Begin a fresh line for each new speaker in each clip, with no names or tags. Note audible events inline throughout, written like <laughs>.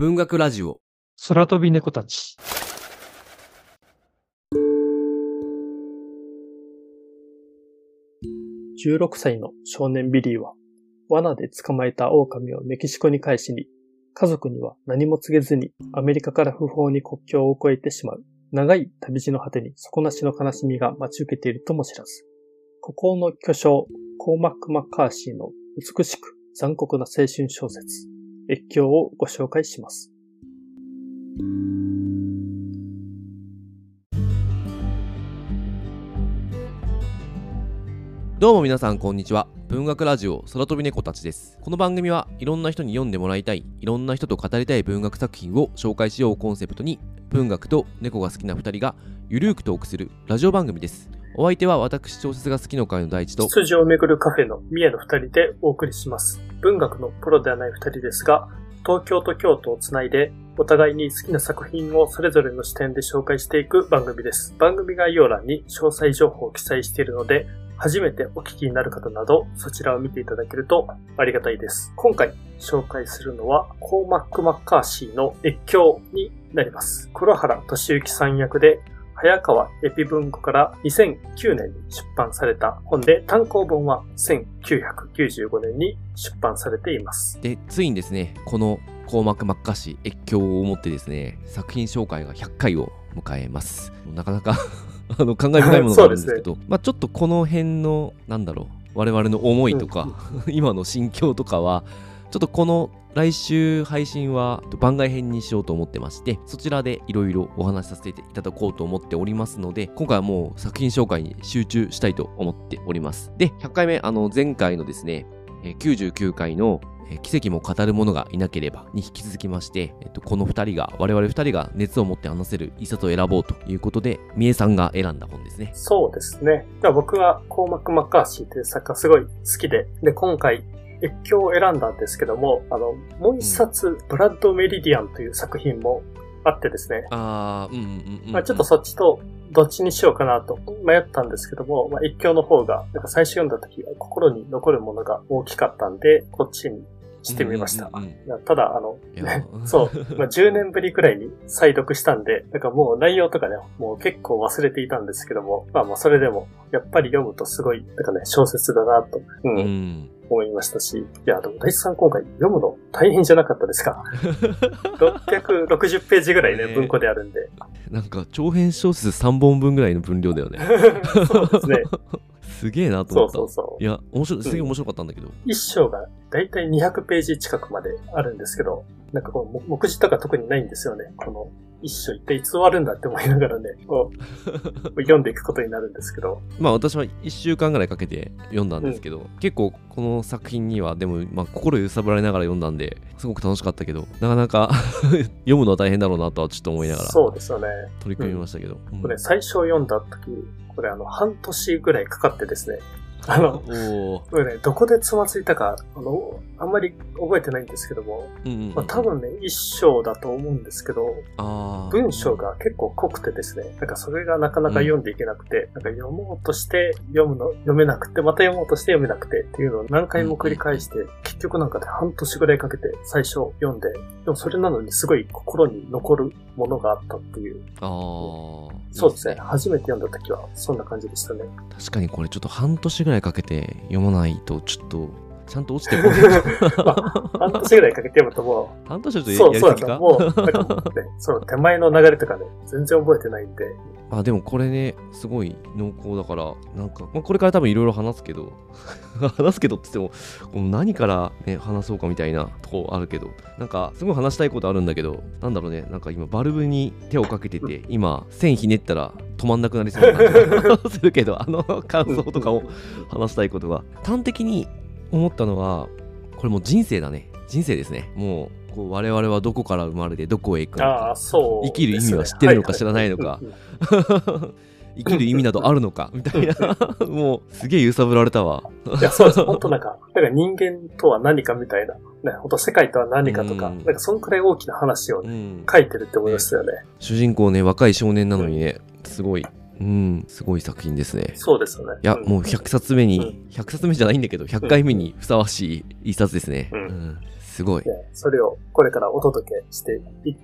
文学ラジオ
空飛び猫たち。
16歳の少年ビリーは、罠で捕まえた狼をメキシコに返しに、家族には何も告げずにアメリカから不法に国境を越えてしまう。長い旅路の果てに底なしの悲しみが待ち受けているとも知らず。孤高の巨匠、コーマック・マッカーシーの美しく残酷な青春小説、越境をご紹介します。
どうも皆さんこんにちは文学ラジオ空飛び猫たちですこの番組はいろんな人に読んでもらいたいいろんな人と語りたい文学作品を紹介しようをコンセプトに文学と猫が好きな2人がゆるーくトークするラジオ番組ですお相手は私小説が好きの会の第一と
羊をめぐるカフェの三重の二人でお送りします。文学のプロではない二人ですが、東京と京都をつないで、お互いに好きな作品をそれぞれの視点で紹介していく番組です。番組概要欄に詳細情報を記載しているので、初めてお聞きになる方など、そちらを見ていただけるとありがたいです。今回紹介するのは、コーマック・マッカーシーの越境になります。黒原俊之さん役で、早川エピ文庫から2009年に出版された本で、単行本は1995年に出版されています。
でついにですねこのコーマック・マッカーシー越境をもってですね作品紹介が100回を迎えます。なかなか <laughs> あの感慨深いものがあるんですけどまあ、ちょっとこの辺のなんだろう我々の思いとか、<laughs> 今の心境とかはちょっとこの来週配信は番外編にしようと思ってましてそちらでいろいろお話しさせていただこうと思っておりますので今回はもう作品紹介に集中したいと思っておりますで100回目あの前回のですね99回の奇跡も語る者がいなければに引き続きまして、えっと、この2人が我々2人が熱を持って話せる一冊を選ぼうということで三重さんが選んだ本ですね
そうですね。僕はコーマック・マッカーシーという作家すごい好きで、で、今回、越境を選んだんですけども、あの、もう一冊、ブラッド・メリディアンという作品もあってですね、
あーうんうんうん、うん、
まあ、ちょっとそっちとどっちにしようかなと迷ったんですけども、まあ、越境の方が、なんか最初読んだ時は心に残るものが大きかったんで、こっちにしてみました。
うんうんうん
ただ、あの、そう、まあ、10年ぶりくらいに再読したんで、なんかもう内容とかね、もう結構忘れていたんですけども、まあまあそれでも、やっぱり読むとすごい、なんかね、小説だなと、うん。
うん
思いましたし、いや、でも大地さん今回読むの大変じゃなかったですか <laughs> ?660 ページぐらいね、
ね
文庫であるんで。
なんか長編小説3本分ぐらいの分量だよね
そうですね。<laughs>
すげえなと
そ
思った
うそうそう。
いや面白いすげえ面白かったんだけど、
一章がだいたい200ページ近くまであるんですけど、なんかこの目次とか特にないんですよね。この一章一体いつ終わるんだって思いながらね、こう <laughs> 読んでいくことになるんですけど。
まあ私は1週間ぐらいかけて読んだんですけど、結構この作品にはでもまあ心揺さぶられながら読んだんですごく楽しかったけどなかなか <laughs> 読むのは大変だろうなとはちょっと思いながら
そうですよね。
取り組みましたけど、うん。
これ最初読んだ時、これあの半年ぐらいかかってですね、あの、ね、どこでつまずいたか、あの、あんまり覚えてないんですけども、
うんうんうん
まあ、多分ね、一章だと思うんですけど、文章が結構濃くてですね、なんかそれがなかなか読んでいけなくて、なんか読もうとして読むの、読めなくて、また読もうとして読めなくてっていうのを何回も繰り返して、結局なんかで半年ぐらいかけて最初読んで、でもそれなのにすごい心に残るものがあったっていう。そうですね。初めて読んだ時はそんな感じでしたね。
確かにこれちょっと半年ぐらいかけて読まないとちょっとちゃんと落ちてこない <laughs>
半年ぐらいかけて読むとも
半年だと
う、
や
そう、そうですう、なんかもうね、<laughs> その手前の流れとかね、全然覚えてないんで、
あでもこれねすごい濃厚だからなんか、まあ、これから多分いろいろ話すけど <laughs> 話すけどって言ってもこの何から、ね、話そうかみたいなとこあるけどなんかすごい話したいことあるんだけどなんだろうねなんか今バルブに手をかけてて今線ひねったら止まんなくなりそうな感じがするけどあの感想とかを話したいことが。端的に思ったのはこれもう人生だね。人生ですね。もうこう我々はどこから生まれてどこへ行くのか。
ああ、そう、
生きる意味は知ってるのか知らないのか。<laughs> 生きる意味などあるのか。<laughs> みたいな。もうすげえ揺さぶられたわ。
いや、そうです。本当なんか、なんか人間とは何かみたいな、ね、本当世界とは何かとか、
うん。
なんかそんくらい大きな話をね、
うん。
書いてるって思いましたよね。
主人公ね若い少年なのにねすごいうん。すごい作品ですね。
そうですよね。
いや、
ん。
もう100冊目に、
う
100冊目じゃないんだけど、100回目にふさわしい一冊ですね。
うん。
すすごい。
それをこれからお届けしてい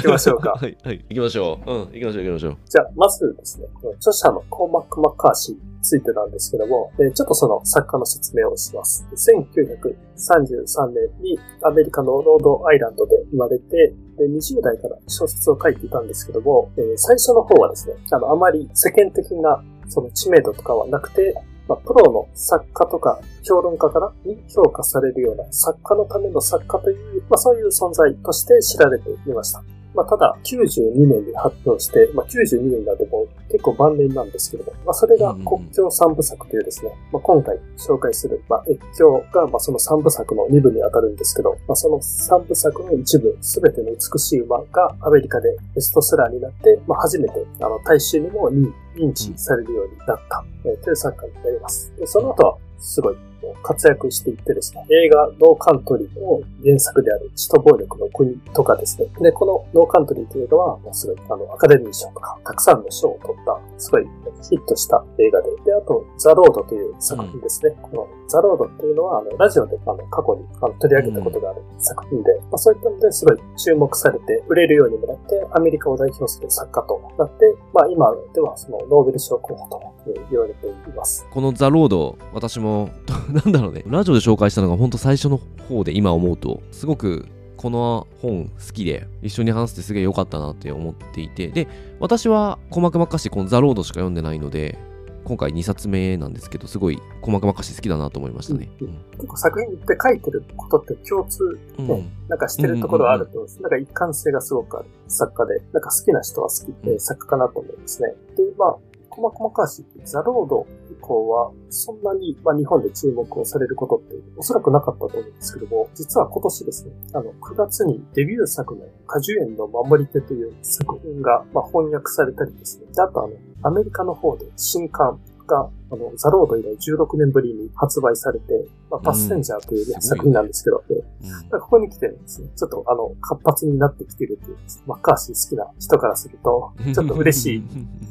きましょうか。
はい、はい。行きましょう。うん、行きましょう、行きましょう。
じゃあ、まずですね、著者のコーマック・マッカーシーについてなんですけども、えちょっとその作家の説明をします。1933年にアメリカのロードアイランドで生まれて、で20代から小説を書いていたんですけども、えー、最初の方はですね、あの、あまり世間的なその知名度とかはなくて、まあ、プロの作家とか評論家からに評価されるような作家のための作家という、まあ、そういう存在として知られていました。まあ、ただ、92年に発表して、まあ、92年なども結構晩年なんですけども、まあ、それが国境三部作というですね、まあ、今回紹介する、まあ、越境が、まあ、その三部作の2部に当たるんですけど、まあ、その三部作の一部、すべての美しい馬がアメリカでベストセラーになって、まあ、初めて、あの、大衆にも認知されるようになった、えー、という作家になります。でその後は、すごい活躍していってですね、映画ノーカントリーの原作である使徒暴力の国とかですね、で、このノーカントリーというのは、もうすごい、あの、アカデミー賞とか、たくさんの賞を取った、すごいヒットした映画で、で、あと、ザ・ロードという作品ですね。うん、このザ・ロードっていうのは、あの、ラジオで、あの、過去にあの取り上げたことがある作品で、うん、まあ、そういったのですごい注目されて、売れるようにもなって、アメリカを代表する作家となって、まあ、今ではそのノーベル賞候補と言われています。
このザ・ロード、私も、<laughs> なんだろうね、ラジオで紹介したのが本当最初の方で今思うと、すごくこの本好きで一緒に話してすげえ良かったなって思っていて、で、私は細かましこのザ・ロードしか読んでないので、今回2冊目なんですけど、すごい細かまし好きだなと思いましたね。
うん、結構作品って書いてることって共通で、うん、なんかしてるところあると思うんです。なんか一貫性がすごくある作家で、なんか好きな人は好きで作家かなと思いますね。で、まあ、細かましザ・ロード降は、そんなに、まあ、日本で注目をされることっておそらくなかったと思うんですけども、実は今年ですね、あの、9月にデビュー作の果樹園の守り手という作品が、まあ、翻訳されたりですね、であとあの、アメリカの方で新刊が、あの、ザロード以来16年ぶりに発売されて、まあ、パッセンジャーというね、うん、作品なんですけど、うん、ここに来てですね、ちょっとあの、活発になってきてるという、マッカーシー好きな人からすると、ちょっと嬉しい、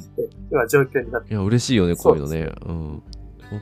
<laughs> 今状況になって。
いや、嬉しいよね、こういうのね。うん。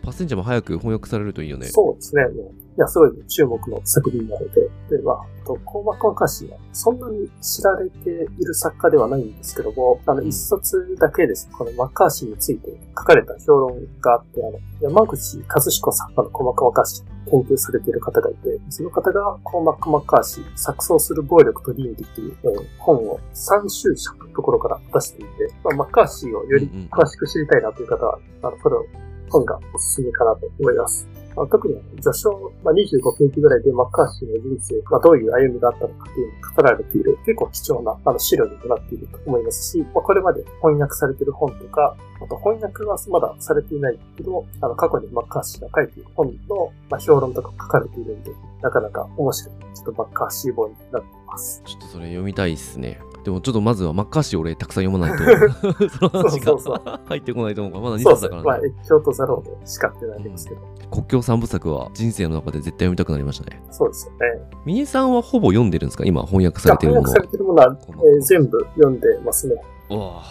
パッセンジャーも早く翻訳されるといいよね。
そうですね。もういや、すごい注目の作品なので。で、まあ、と、コーマコアカシはそんなに知られている作家ではないんですけども、あの、一冊だけです、このマッカーシーについて書かれた評論があって、あの、山口和彦さん、あの、コーマコアカシ研究されている方がいて、その方がコーマック・マッカーシー、錯綜する暴力と倫理という、えー、本を3週者のところから出していて、まあ、マッカーシーをより詳しく知りたいなという方は、あの、これを本がおすすめかなと思います。まあ、特に序章、まあ、25ページぐらいでマッカーシーの人生、まあ、どういう歩みがあったのかというのが語られている結構貴重なあの資料になっていると思いますし、まあ、これまで翻訳されている本とか、あと翻訳はまだされていないけど、あの過去にマッカーシーが書いている本の、まあ、評論とか書かれているんで、なかなか面白い、ちょっとマッカーシー本になっています。
ちょっとそれ読みたいですね。でもちょっとまずはマッカーシー俺たくさん読まないと <laughs> その話が入ってこないと思うからまだ2冊だからね。
まあ、越境とザロードしかってないですけど、
うん、国境三部作は人生の中で絶対読みたくなりましたね。
そうですよね。
みえさんはほぼ読んでるんですか？今翻訳されてるもの
翻訳されてるものは、えー、全部読んでますね。
わ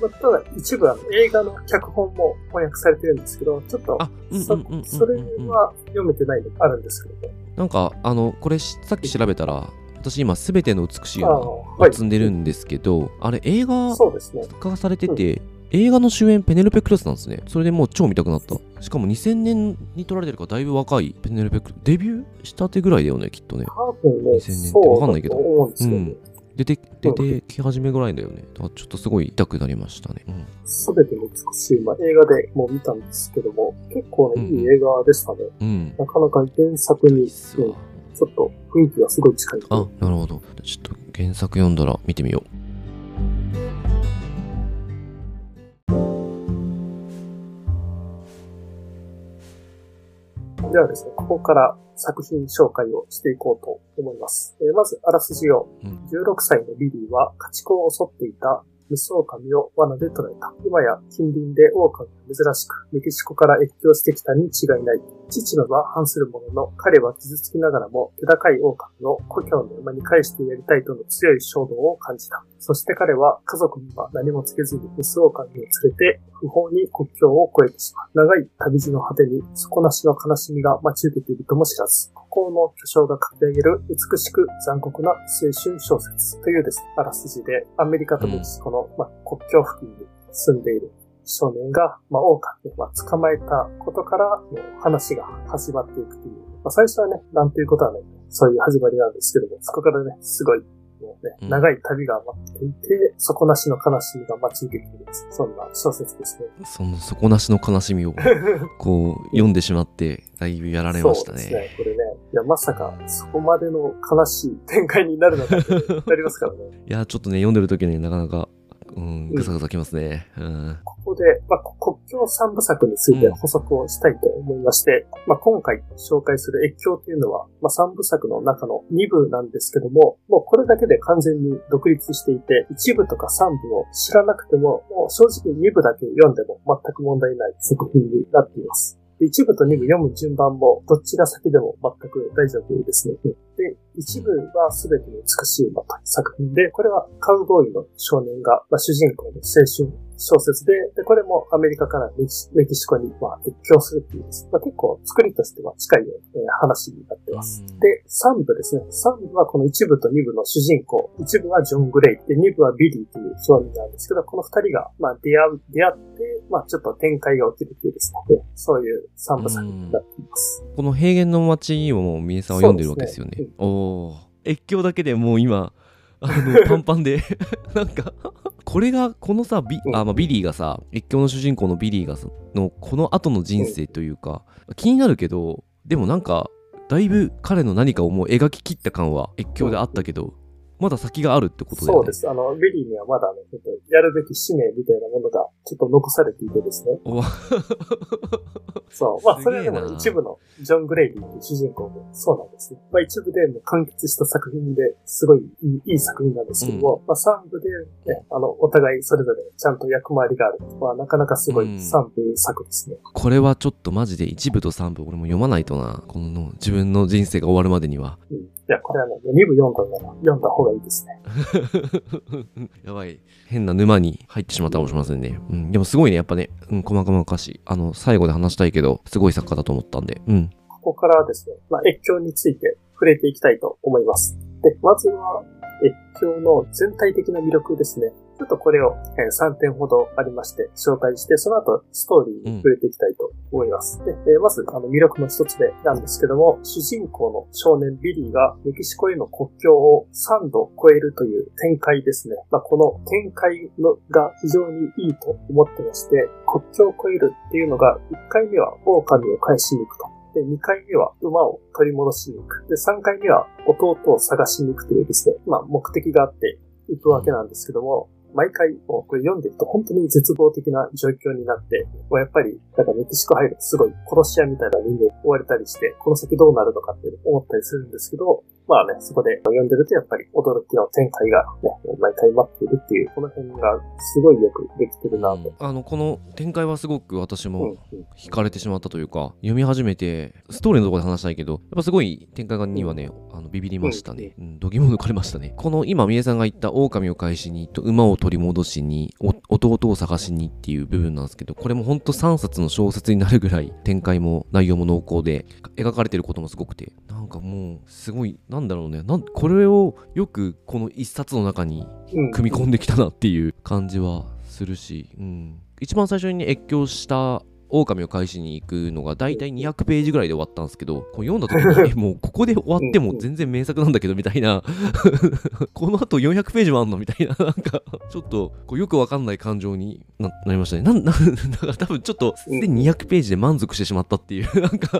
まあ、ただ一部あの映画の脚本も翻訳されてるんですけど、ちょっとそそれは読めてないのがあるんですけどね。
なんかあのこれさっき調べたら私今すべての美しいを積んでるんですけど、あ,、れ映画化されてて、映画の主演ペネロペ・クロスなんですね。それでもう超見たくなった。しかも2000年に撮られてるからだいぶ若いペネロペ・クロス。デビューしたてぐらいだよね、きっとね。
2000
年ってわかんないけど。うん。出て、出てき始めぐらいだよね。だからちょっとすごい痛くなりましたね。
す、べ、ての美しい、まあ、映画でもう見たんですけども、結構ね、いい映画でしたね。うん。なかなか原作に、うんちょっと雰囲気がすごい近い。
あ、なるほど。ちょっと原作読んだら見てみよう。
ではですね、ここから作品紹介をしていこうと思います。えー、まず、あらすじを、うん、16歳のリリーは家畜を襲っていたメス狼を罠で捕らえた。今や近隣で狼が珍しく、メキシコから越境してきたに違いない。父のは反するものの、彼は傷つきながらも、気高い狼を故郷の馬に返してやりたいとの強い衝動を感じた。そして彼は家族には何もつけずにスオオカミを連れて不法に国境を越えてしまう。長い旅路の果てに底なしの悲しみが待ち受けているとも知らず、孤高の巨匠が書き上げる美しく残酷な青春小説というですね、あらすじでアメリカとメキシコの、ま、国境付近に住んでいる少年が、まあ、オオカミを、まあ、捕まえたことから、話が始まっていくという。まあ、最初はね、なんていうことはない、そういう始まりなんですけども、そこからね、すごい、もうね、うん、長い旅が待っていて、底なしの悲しみが待ち受けている。そんな小説ですね。
その底なしの悲しみを、<laughs> こう、読んでしまって、だいぶやられましたね。そうですね、
これね。いや、まさか、そこまでの悲しい展開になるのかなりますからね。<laughs>
いや、ちょっとね、読んでる時になかなかうん、ぐさぐさきますね。うん、
ここで、まあ、国境三部作について補足をしたいと思いまして、うん、まあ、今回紹介する越境というのは、まあ、三部作の中の二部なんですけども、もうこれだけで完全に独立していて、一部とか三部を知らなくても、もう正直二部だけ読んでも全く問題ない作品になっています。一部と二部読む順番も、どっちが先でも全く大丈夫ですね。で、一部は全てに美しいまた作品で、これはカウボーイの少年が、まあ、主人公の青春小説で、で、これもアメリカからメキシコに、まあ、越境するっていう、まあ、結構作りとしては近い、えー、話になってます。で、三部ですね。三部はこの一部と二部の主人公。一部はジョン・グレイ。で、二部はビリーという少年なんですけど、この二人が、まあ、出会う、出会って、まあ、ちょっと展開が起きるっていうですね。そういう三部作になっています。
この平原の街をもう、ミエさんは読んでるわけですよね。ねうん、お越境だけでもう今、あの、<laughs> パンパンで <laughs> なんかこれが、このさ、ビ、あまあ、ビリーがさ、越境の主人公のビリーがの、この後の人生というか、気になるけど、でもなんか、だいぶ彼の何かをもう描き切った感は越境であったけど、まだ先があるってこと
だよね。そうです。あの、ビリーにはまだね、ちょっとやるべき使命みたいなものがちょっと残されていてですね。そう。まあ、<laughs> それでも一部のジョン・グレイリーという主人公もそうなんですね。まあ、一部でも完結した作品ですごいいいいい作品なんですけども、うん、まあ、三部で、ね、あの、お互いそれぞれちゃんと役回りがある。まあ、なかなかすごい三部作ですね、
うん、これはちょっとマジで一部と三部俺も読まないとな。この自分の人生が終わるまでには。
うんいや、これはね、2部読んだなら読んだ方がいいですね。<laughs>
やばい。変な沼に入ってしまったかもしれませんね。うん。でもすごいね、やっぱね、うん、細々かし、あの、最後で話したいけど、すごい作家だと思ったんで、うん。
ここからですね、まあ、越境について触れていきたいと思います。で、まずは、越境の全体的な魅力ですね。ちょっとこれを3点ほどありまして紹介して、その後ストーリーに触れていきたいと思います。うん、でまず、あの魅力の一つ目なんですけども、主人公の少年ビリーがメキシコへの国境を3度越えるという展開ですね。まあ、この展開のが非常にいいと思ってまして、国境を越えるっていうのが、1回目は狼を返しに行くと。で、2回目は馬を取り戻しに行く。で、3回目は弟を探しに行くというですね、まあ目的があって行くわけなんですけども、毎回、これ読んでると本当に絶望的な状況になって、もうやっぱり、なんかメキシコ入るとすごい殺し屋みたいな人間追われたりして、この先どうなるのかって思ったりするんですけど、まあね、そこで読んでるとやっぱり驚きの展開がね、毎回待っているっていう、この辺がすごいよくできてるなと。
あの、この展開はすごく私も惹かれてしまったというか、読み始めて、ストーリーのところで話したいけど、やっぱすごい展開にはね、あのビビりましたね。うん、度肝抜かれましたね。この今、三重さんが言った狼を返しに、と馬を取り戻しに、弟を探しにっていう部分なんですけど、これもほんと3冊の小説になるぐらい展開も内容も濃厚で、描かれてることもすごくて、なんかもう、すごい、なんだろうね、なんこれをよくこの一冊の中に組み込んできたなっていう感じはするし、うん、一番最初に、ね、越境した狼を返しに行くのが大体200ページぐらいで終わったんですけど、これ読んだ時に、<laughs> もうここで終わっても全然名作なんだけどみたいな。<laughs> この後400ページもあんのみたいな、<laughs> なんか、ちょっとこうよくわかんない感情になりましたね。なん、なん、だから多分ちょっと、すでに200ページで満足してしまったっていう、なんか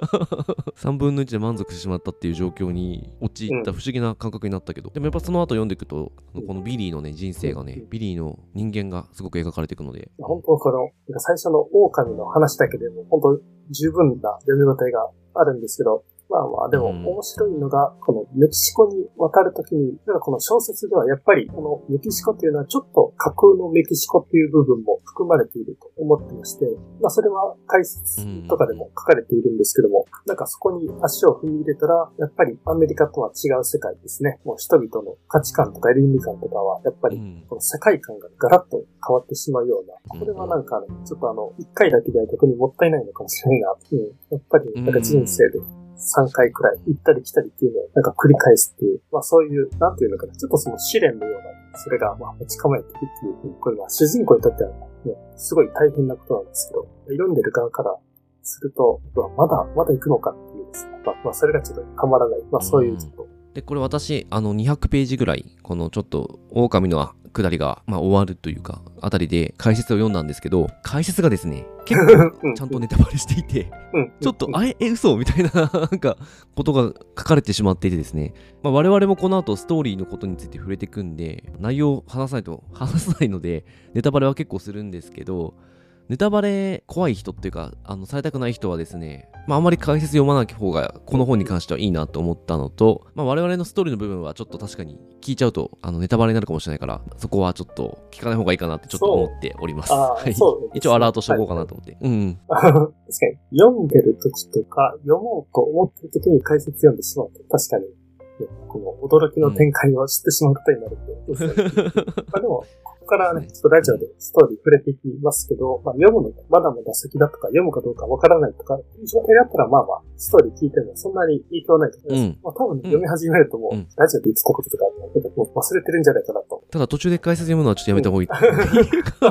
3分の1で満足してしまったっていう状況に陥った不思議な感覚になったけど、でもやっぱその後読んでいくと、このビリーのね、人生がね、ビリーの人間がすごく描かれていくので。
本当この、最初の狼の話だけでも、本当十分な読み応えがあるんですけど、まあまあ、でも面白いのが、このメキシコに渡るときに、この小説ではやっぱりこのメキシコっていうのはちょっと架空のメキシコっていう部分も含まれていると思ってまして、まあそれは解説とかでも書かれているんですけども、なんかそこに足を踏み入れたら、やっぱりアメリカとは違う世界ですね。もう人々の価値観とか倫理観とかは、やっぱりこの世界観がガラッと変わってしまうような、これはなんかね、ちょっとあの、一回だけでは逆にもったいないのかもしれないな。うん、やっぱりなんか人生で3回くらい行ったり来たりっていうのをなんか繰り返すっていう、まあそういう、なんていうのかな、ちょっとその試練のような、それがまあ持ち構えているっていう、これは主人公にとってはね、すごい大変なことなんですけど、挑んでる側からすると、まだ、まだ行くのかっていうですね、まあ、まあ、それがちょっとたまらない、まあそういうちょっと、
で、これ私、あの、200ページぐらい、このちょっと、狼の下りが、まあ、終わるというか、あたりで解説を読んだんですけど、解説がですね、結構ちゃんとネタバレしていて、ちょっと、あえ、え、嘘みたいな、なんか、ことが書かれてしまっていてですね、まあ、我々もこの後ストーリーのことについて触れていくんで、内容を話さないと話さないので、ネタバレは結構するんですけど、ネタバレ怖い人っていうか、あの、されたくない人はですね、まあ、あんまり解説読まない方が、この本に関してはいいなと思ったのと、まあ、我々のストーリーの部分はちょっと確かに聞いちゃうと、あの、ネタバレになるかもしれないから、そこはちょっと聞かない方がいいかなってちょっと思っております。はい。一応アラートしとこうかなと思って。はい、うん。<laughs>
確かに、読んでる時とか、読もうと思ってる時に解説読んでしまうと、確かに、この驚きの展開を知ってしまうことになるんで。うん、まあでも、こからね、ちょっとラジオでストーリー触れていきますけど、まあ、読むのがまだまだ先だとか、読むかどうかわからないとか、いう状態だったら、まあまあ、ストーリー聞いてもそんなに影響ないと思います。うん、まあ、多分、ね、読み始めるともう、うん、ラジオで言ってたこととか、もう忘れてるんじゃないかなと。
ただ途中で解説読むのはちょっとやめた方がいい。<laughs>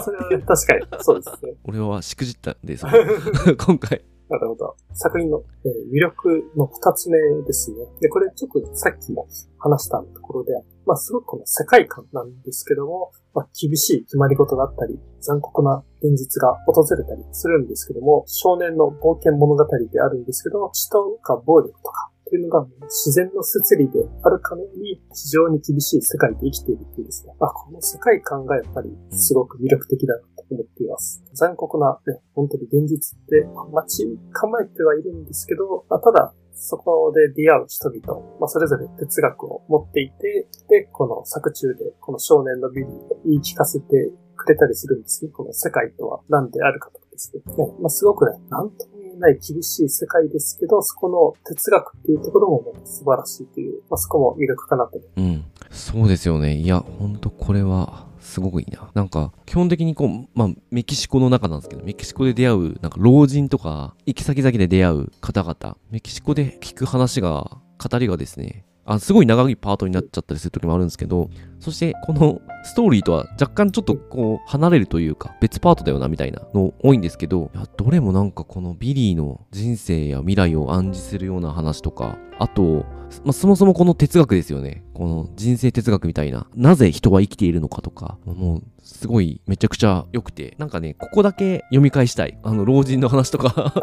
それは、ね、確かに、そうですね。<laughs>
俺はしくじったんです、<laughs> 今回。
なるほど。作品の、えー、魅力の二つ目ですね。で、これちょっとさっきも話したところで、まあすごくこの世界観なんですけども、まあ厳しい決まり事だったり、残酷な現実が訪れたりするんですけども、少年の冒険物語であるんですけども、死とか暴力とか、というのが自然の摂理であるかのように非常に厳しい世界で生きているっていうですね。まあ、この世界観がやっぱりすごく魅力的だなと思っています。残酷な、ね、本当に現実って待ち構えてはいるんですけど、まあ、ただそこで出会う人々、まあ、それぞれ哲学を持っていて、で、この作中で、この少年のビリーを言い聞かせてくれたりするんですね。この世界とは何であるかとかですね。ねまあ、すごくね、なんとない厳しい世界ですけど、そこの哲学っていうところも素晴らしいという、まあ、そこも魅力かなと。
うん。そうですよね。いや、ほんとこれは、すごくいいな。なんか、基本的にこう、まあ、メキシコの中なんですけど、メキシコで出会う、なんか老人とか、行き先々で出会う方々、メキシコで聞く話が、語りがですね、あすごい長いパートになっちゃったりする時もあるんですけど、そしてこのストーリーとは若干ちょっとこう離れるというか別パートだよなみたいなの多いんですけど、いやどれもなんかこのビリーの人生や未来を暗示するような話とか、あと、まあ、そもそもこの哲学ですよね。この人生哲学みたいな。なぜ人は生きているのかとか、もうすごいめちゃくちゃ良くて、なんかね、ここだけ読み返したい。あの、老人の話とか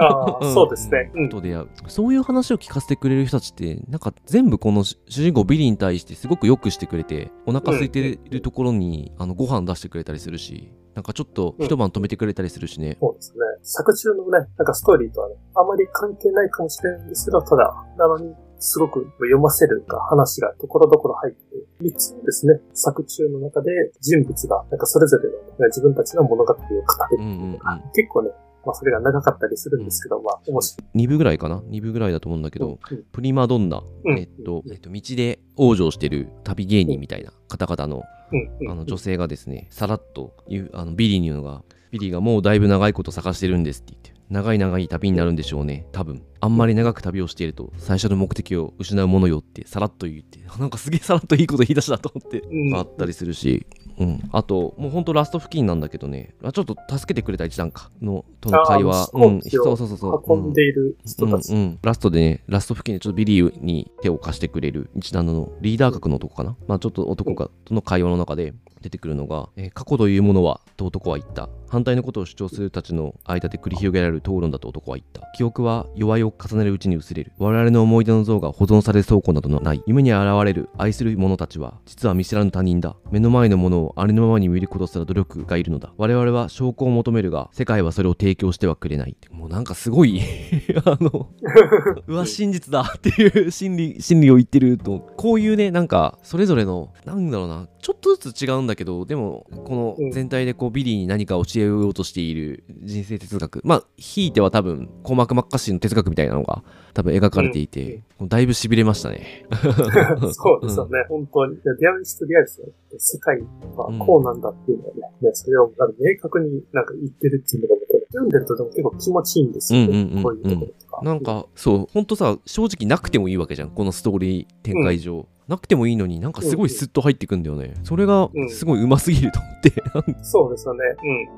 <laughs>
そうですね。
うん。と出会う。そういう話を聞かせてくれる人たちって、なんか全部この主人公ビリーに対してすごく良くしてくれて、お腹空いてるところに、あの、ご飯出してくれたりするし、なんかちょっと一晩泊めてくれたりするしね。
うん、そうですね。作中のね、なんかストーリーとはね、あまり関係ないかもしれないんですけど、ただ、なのに、すごく読ませるか話がところどころ入って、3つですね、作中の中で人物が、なんかそれぞれの、自分たちの物語を語るっていうか、うんうんうん、結構ね、まあそれが長かったりするんですけど、うん、まあ面白
い。2部ぐらいかな ?2 部ぐらいだと思うんだけど、うん、プリマドンナ、うん、えっと、えっと、道で往生してる旅芸人みたいな方々の、あの女性がですね、さらっと言う、あのビリーに言うのが、ビリーがもうだいぶ長いこと探してるんですって言って、長い長い旅になるんでしょうね、多分。あんまり長く旅をしていると、最初の目的を失うものよって、さらっと言って、<laughs> なんかすげえさらっといいこと言い出したと思って、あったりするし、うん。あと、もうほんとラスト付近なんだけどね、ちょっと助けてくれた一団かの、との会話。
うん、そうそうそうそう。運んでいる人たち、
うん、うん、ラストでね、ラスト付近でちょっとビリーに手を貸してくれる一団のリーダー格の男かな。まあちょっと男が、との会話の中で出てくるのが、えー、過去というものは、と男は言った。反対のことを主張するたちの間で繰り広げられる討論だと男は言った。記憶は弱いを重ねるうちに薄れる。我々の思い出の像が保存される倉庫などのない。夢に現れる愛する者たちは実は見知らぬ他人だ。目の前のものをありのままに見ることすら努力がいるのだ。我々は証拠を求めるが世界はそれを提供してはくれない。もうなんかすごい <laughs> あの <laughs> うわ真実だっていう心理心理を言ってるとこういうねなんかそれぞれのなんだろうな。ちょっとずつ違うんだけどでもこの全体でこうビリーに何か教えようとしている人生哲学。まあひいては多分コーマク・マッカッシーの哲学みたいなのが多分描かれていて、うん、だいぶ痺れましたね。<laughs>
そうですよね、うん、本当に。デアリストリアリスの世界はこうなんだっていうのはね、うん、それを明確になんか言ってるっていうのが読んでるとでも結構気持ちいいんですよね、うんうんうんうん、こういうところとか。
なんか、そう、本当さ、正直なくてもいいわけじゃん、このストーリー展開上。なくてもいいのになんかすごいスッと入ってくんだよね。それがすごいうますぎると思って。<laughs>
そうですよね。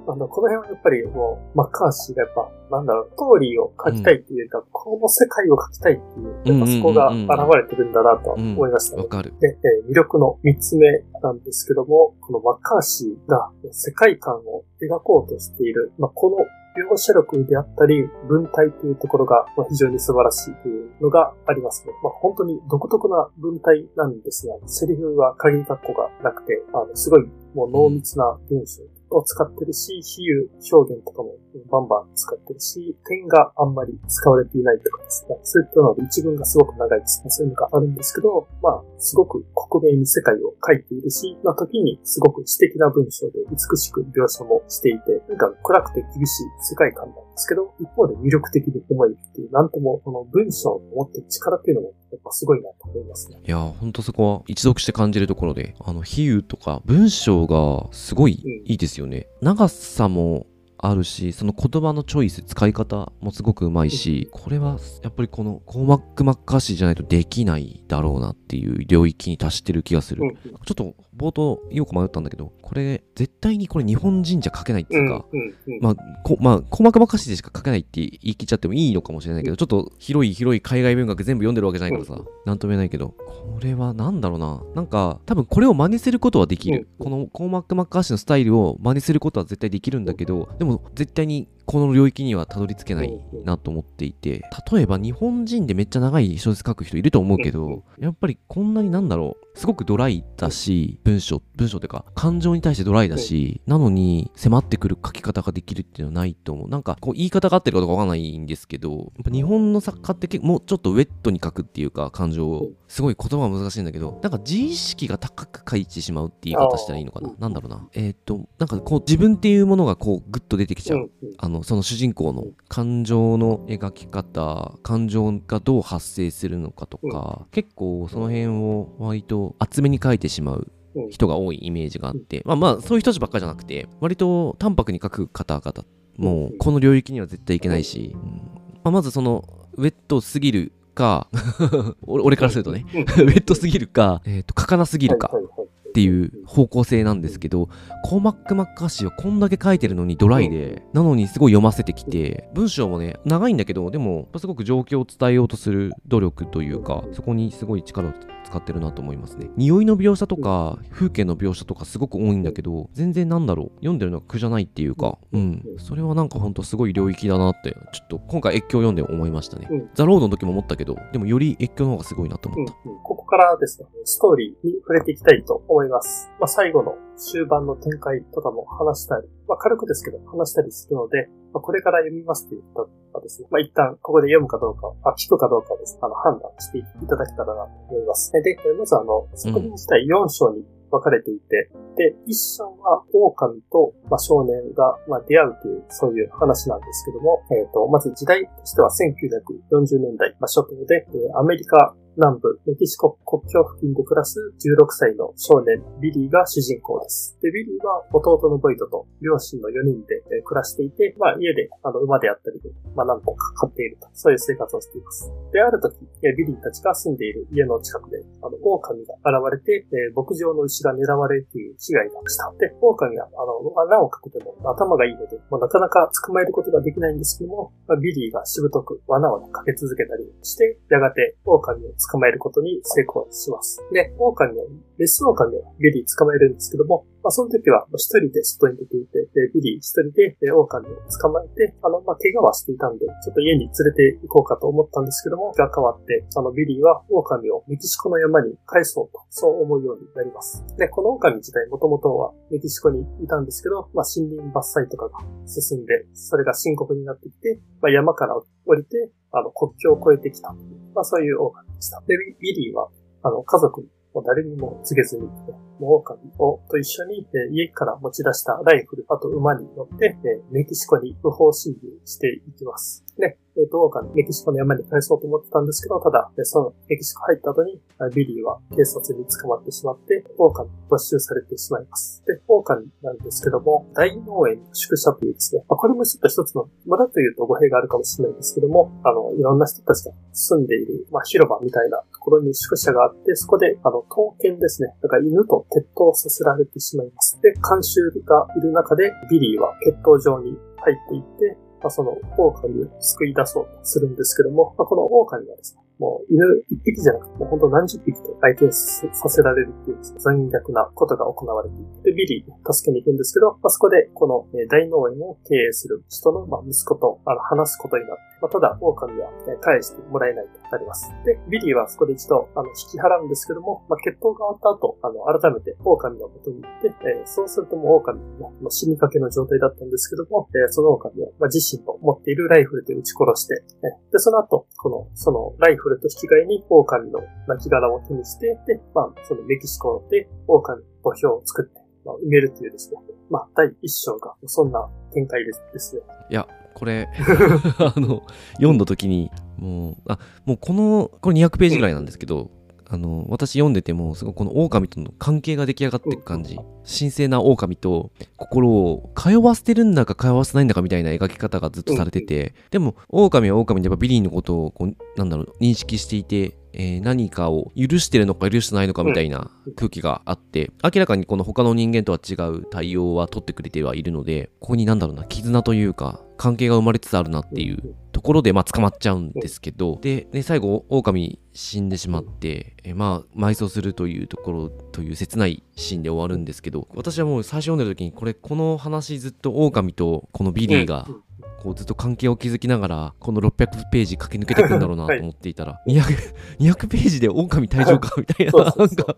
うん。あの、この辺はやっぱりもう、マッカーシーがやっぱ、なんだろう、ストーリーを書きたいっていうか、うん、この世界を書きたいっていう、やっぱそこが現れてるんだなと思いました
わ、ね、かる。
で、えー、魅力の三つ目なんですけども、このマッカーシーが世界観を描こうとしている、まあ、この描写力であったり、文体というところが非常に素晴らしいというのがありますね。まあ、本当に独特な文体なんですが、セリフは限り括弧がなくて、あの、すごいもう濃密な文章を使ってるし、比喩表現とかもバンバン使ってるし、点があんまり使われていないとかですね。そういったので一文がすごく長いですね。そういうのがあるんですけど、まあ、すごく克明に世界を書いているし、まあ、時にすごく詩的な文章で美しく描写もしていて、なんか暗くて厳しい世界観なんですけど、一方で魅力的に思えるっていう、なんともこの文章の持ってる力っていうのもやっぱすごいなと思いますね。
いやほんとそこは一読して感じるところで、あの、比喩とか文章がすごいいいですよね。うん、長さもあるし、その言葉のチョイス、使い方もすごくうまいし、これはやっぱりこのコーマック・マッカーシーじゃないとできないだろうなっていう領域に達してる気がする。ちょっと冒頭言おうか迷ったんだけど、これ絶対にこれ日本人じゃ書けないっていうか、まあ、こまあ、コーマック・マッカーシーでしか書けないって言い切っちゃってもいいのかもしれないけど、ちょっと広い広い海外文学全部読んでるわけじゃないからさ、なんとも言えないけど、これはなんだろうな。なんか、多分これを真似することはできる。このコーマック・マッカーシーのスタイルを真似することは絶対できるんだけど、でも絶対にこの領域にはたどり着けないなと思っていて、例えば日本人でめっちゃ長い小説書く人いると思うけど、やっぱりこんなになんだろう、すごくドライだし、文章、文章っていうか、感情に対してドライだし、なのに迫ってくる書き方ができるっていうのはないと思う。なんか、こう言い方が合ってるかどうかわかんないんですけど、やっぱ日本の作家ってもうちょっとウェットに書くっていうか、感情を。すごい言葉は難しいんだけど、なんか自意識が高く書いてしまうって言い方したらいいのかな。なんだろうな。えー、っと、なんかこう自分っていうものがこうグッと出てきちゃう。あの、その主人公の感情の描き方、感情がどう発生するのかとか、結構その辺を割と厚めに書いてしまう人が多いイメージがあって、まあまあそういう人たちばっかりじゃなくて、割と淡白に書く方々もこの領域には絶対いけないし、うん。まあ、まずそのウェットすぎるか <laughs> 俺からするとね <laughs> ウェットすぎるか、えーと、書かなすぎるかっていう方向性なんですけど、コーマック・マッカーシーはこんだけ書いてるのにドライで、なのにすごい読ませてきて、文章もね、長いんだけど、でも、すごく状況を伝えようとする努力というか、そこにすごい力を使ってるなと思いますね。匂いの描写とか、風景の描写とかすごく多いんだけど、全然なんだろう、読んでるのは苦じゃないっていうか、うん。それはなんかほんとすごい領域だなって、ちょっと今回越境読んで思いましたね。うん、ザ・ロードの時も思ったけど、でもより越境の方がすごいなと思った。
うんうん、からですね、ストーリーに触れていきたいと思います。まあ、最後の終盤の展開とかも話したり、まあ、軽くですけど話したりするので、まあ、これから読みますっていう方はですね、まあ、一旦ここで読むかどうか、あ、聞くかどうかです、ね、あの、判断していただけたらなと思います。で、まずあの、作品自体4章に分かれていて、で、一章は狼と、まあ、少年が、まあ、出会うという、そういう話なんですけども、えっ、ー、と、まず時代としては1940年代、まあ、初頭で、えー、アメリカ南部メキシコ国境付近で暮らす16歳の少年ビリーが主人公です。で、ビリーは弟のボイドと両親の4人で暮らしていて、まあ家であの馬であったりで、まあ何個か飼っていると、そういう生活をしています。で、ある時、ビリーたちが住んでいる家の近くで、あの、狼が現れて、牧場の牛が狙われるという被害がした。で、狼は、あの、罠をかけても頭がいいので、まあ、なかなか捕まえることができないんですけども、まあ、ビリーがしぶとく罠をかけ続けたりして、やがて狼を捕まえることに成功します。で、狼は、メス狼はビリー捕まえるんですけども、まあ、その時は一人で外に出ていて、でビリー一人で狼を捕まえて、あの、まあ、怪我はしていたんで、ちょっと家に連れて行こうかと思ったんですけども、が変わって、あの、ビリーは狼をメキシコの山に返そうと、そう思うようになります。で、この狼自体もともとはメキシコにいたんですけど、まあ、森林伐採とかが進んで、それが深刻になってきて、まあ、山から降りて、あの、国境を越えてきた。まあ、そういう狼でした。で、ビリーは、あの、家族に誰にも告げずに、狼をと一緒に、え家から持ち出したライフル、あと馬に乗って、えメキシコに不法侵入していきます。ね、えっ、ー、と、狼、メキシコの山に帰そうと思ってたんですけど、ただ、そのメキシコ入った後に、ビリーは警察に捕まってしまって、狼没収されてしまいます。で、狼なんですけども、大農園宿舎というですね、まあ、これもちょっと一つの村というと語弊があるかもしれないんですけども、あの、いろんな人たちが住んでいる、まあ、広場みたいなところに宿舎があって、そこで、あの、闘犬ですね、だから犬と決闘させられてしまいます。で、観衆がいる中で、ビリーは決闘場に入っていって、まあ、その狼を救い出そうとするんですけども、まあ、この狼はですね、もう犬一匹じゃなくて、もう本当何十匹と相手にさせられるっていう残虐なことが行われていて、ビリーを助けに行くんですけど、まあ、そこでこの大農園を経営する人の息子と話すことになって、まあ、ただ狼は返してもらえないとなります。で、ビリーはそこで一度あの引き払うんですけども、まあ、決闘が終わった後、あの改めて狼の元に行って、えー、そうするともう狼は、ね、死にかけの状態だったんですけども、えー、その狼は、まあ、自身の持っているライフルで撃ち殺して、で、その後、この、そのライフルと引き換えに狼の亡骸を手にして、で、まあ、そのメキシコで狼の墓標を作って、まあ、埋めるというですね、まあ、第一章が、そんな展開ですですね。
いや、これ <laughs> あの、読んだ時に、もう、あ、もうこの、これ200ページぐらいなんですけど、あの、私読んでても、すごいこの狼との関係が出来上がっていく感じ。神聖な狼と心を通わせてるんだか通わせないんだかみたいな描き方がずっとされてて、でも、狼は狼でやっぱビリーのことをこう、なんだろう、認識していて、えー、何かを許してるのか許してないのかみたいな空気があって、明らかにこの他の人間とは違う対応は取ってくれてはいるので、ここになんだろうな、絆というか、関係が生まれつつあるなっていうところで、まあ、捕まっちゃうんですけど、で、ね、最後、狼死んでしまって、えまあ、埋葬するというところという切ないシーンで終わるんですけど、私はもう最初読んでる時に、これ、この話ずっと狼とこのビリーがこうずっと関係を築きながら、この600ページ駆け抜けていくんだろうなと思っていたら、はい、200, 200ページで狼退場かみたいな、なんか、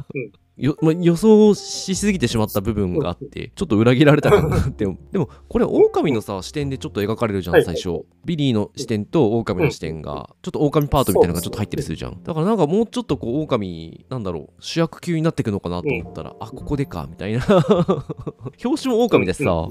予想しすぎてしまった部分があって、ちょっと裏切られたかなって。でも、これ、狼のさ、視点でちょっと描かれるじゃん、最初。ビリーの視点と狼の視点が、ちょっと狼パートみたいなのがちょっと入ったりするじゃん。だからなんかもうちょっとこう、狼、なんだろう、主役級になっていくのかなと思ったら、あ、ここでか、みたいな。<laughs> 表紙も狼でさ、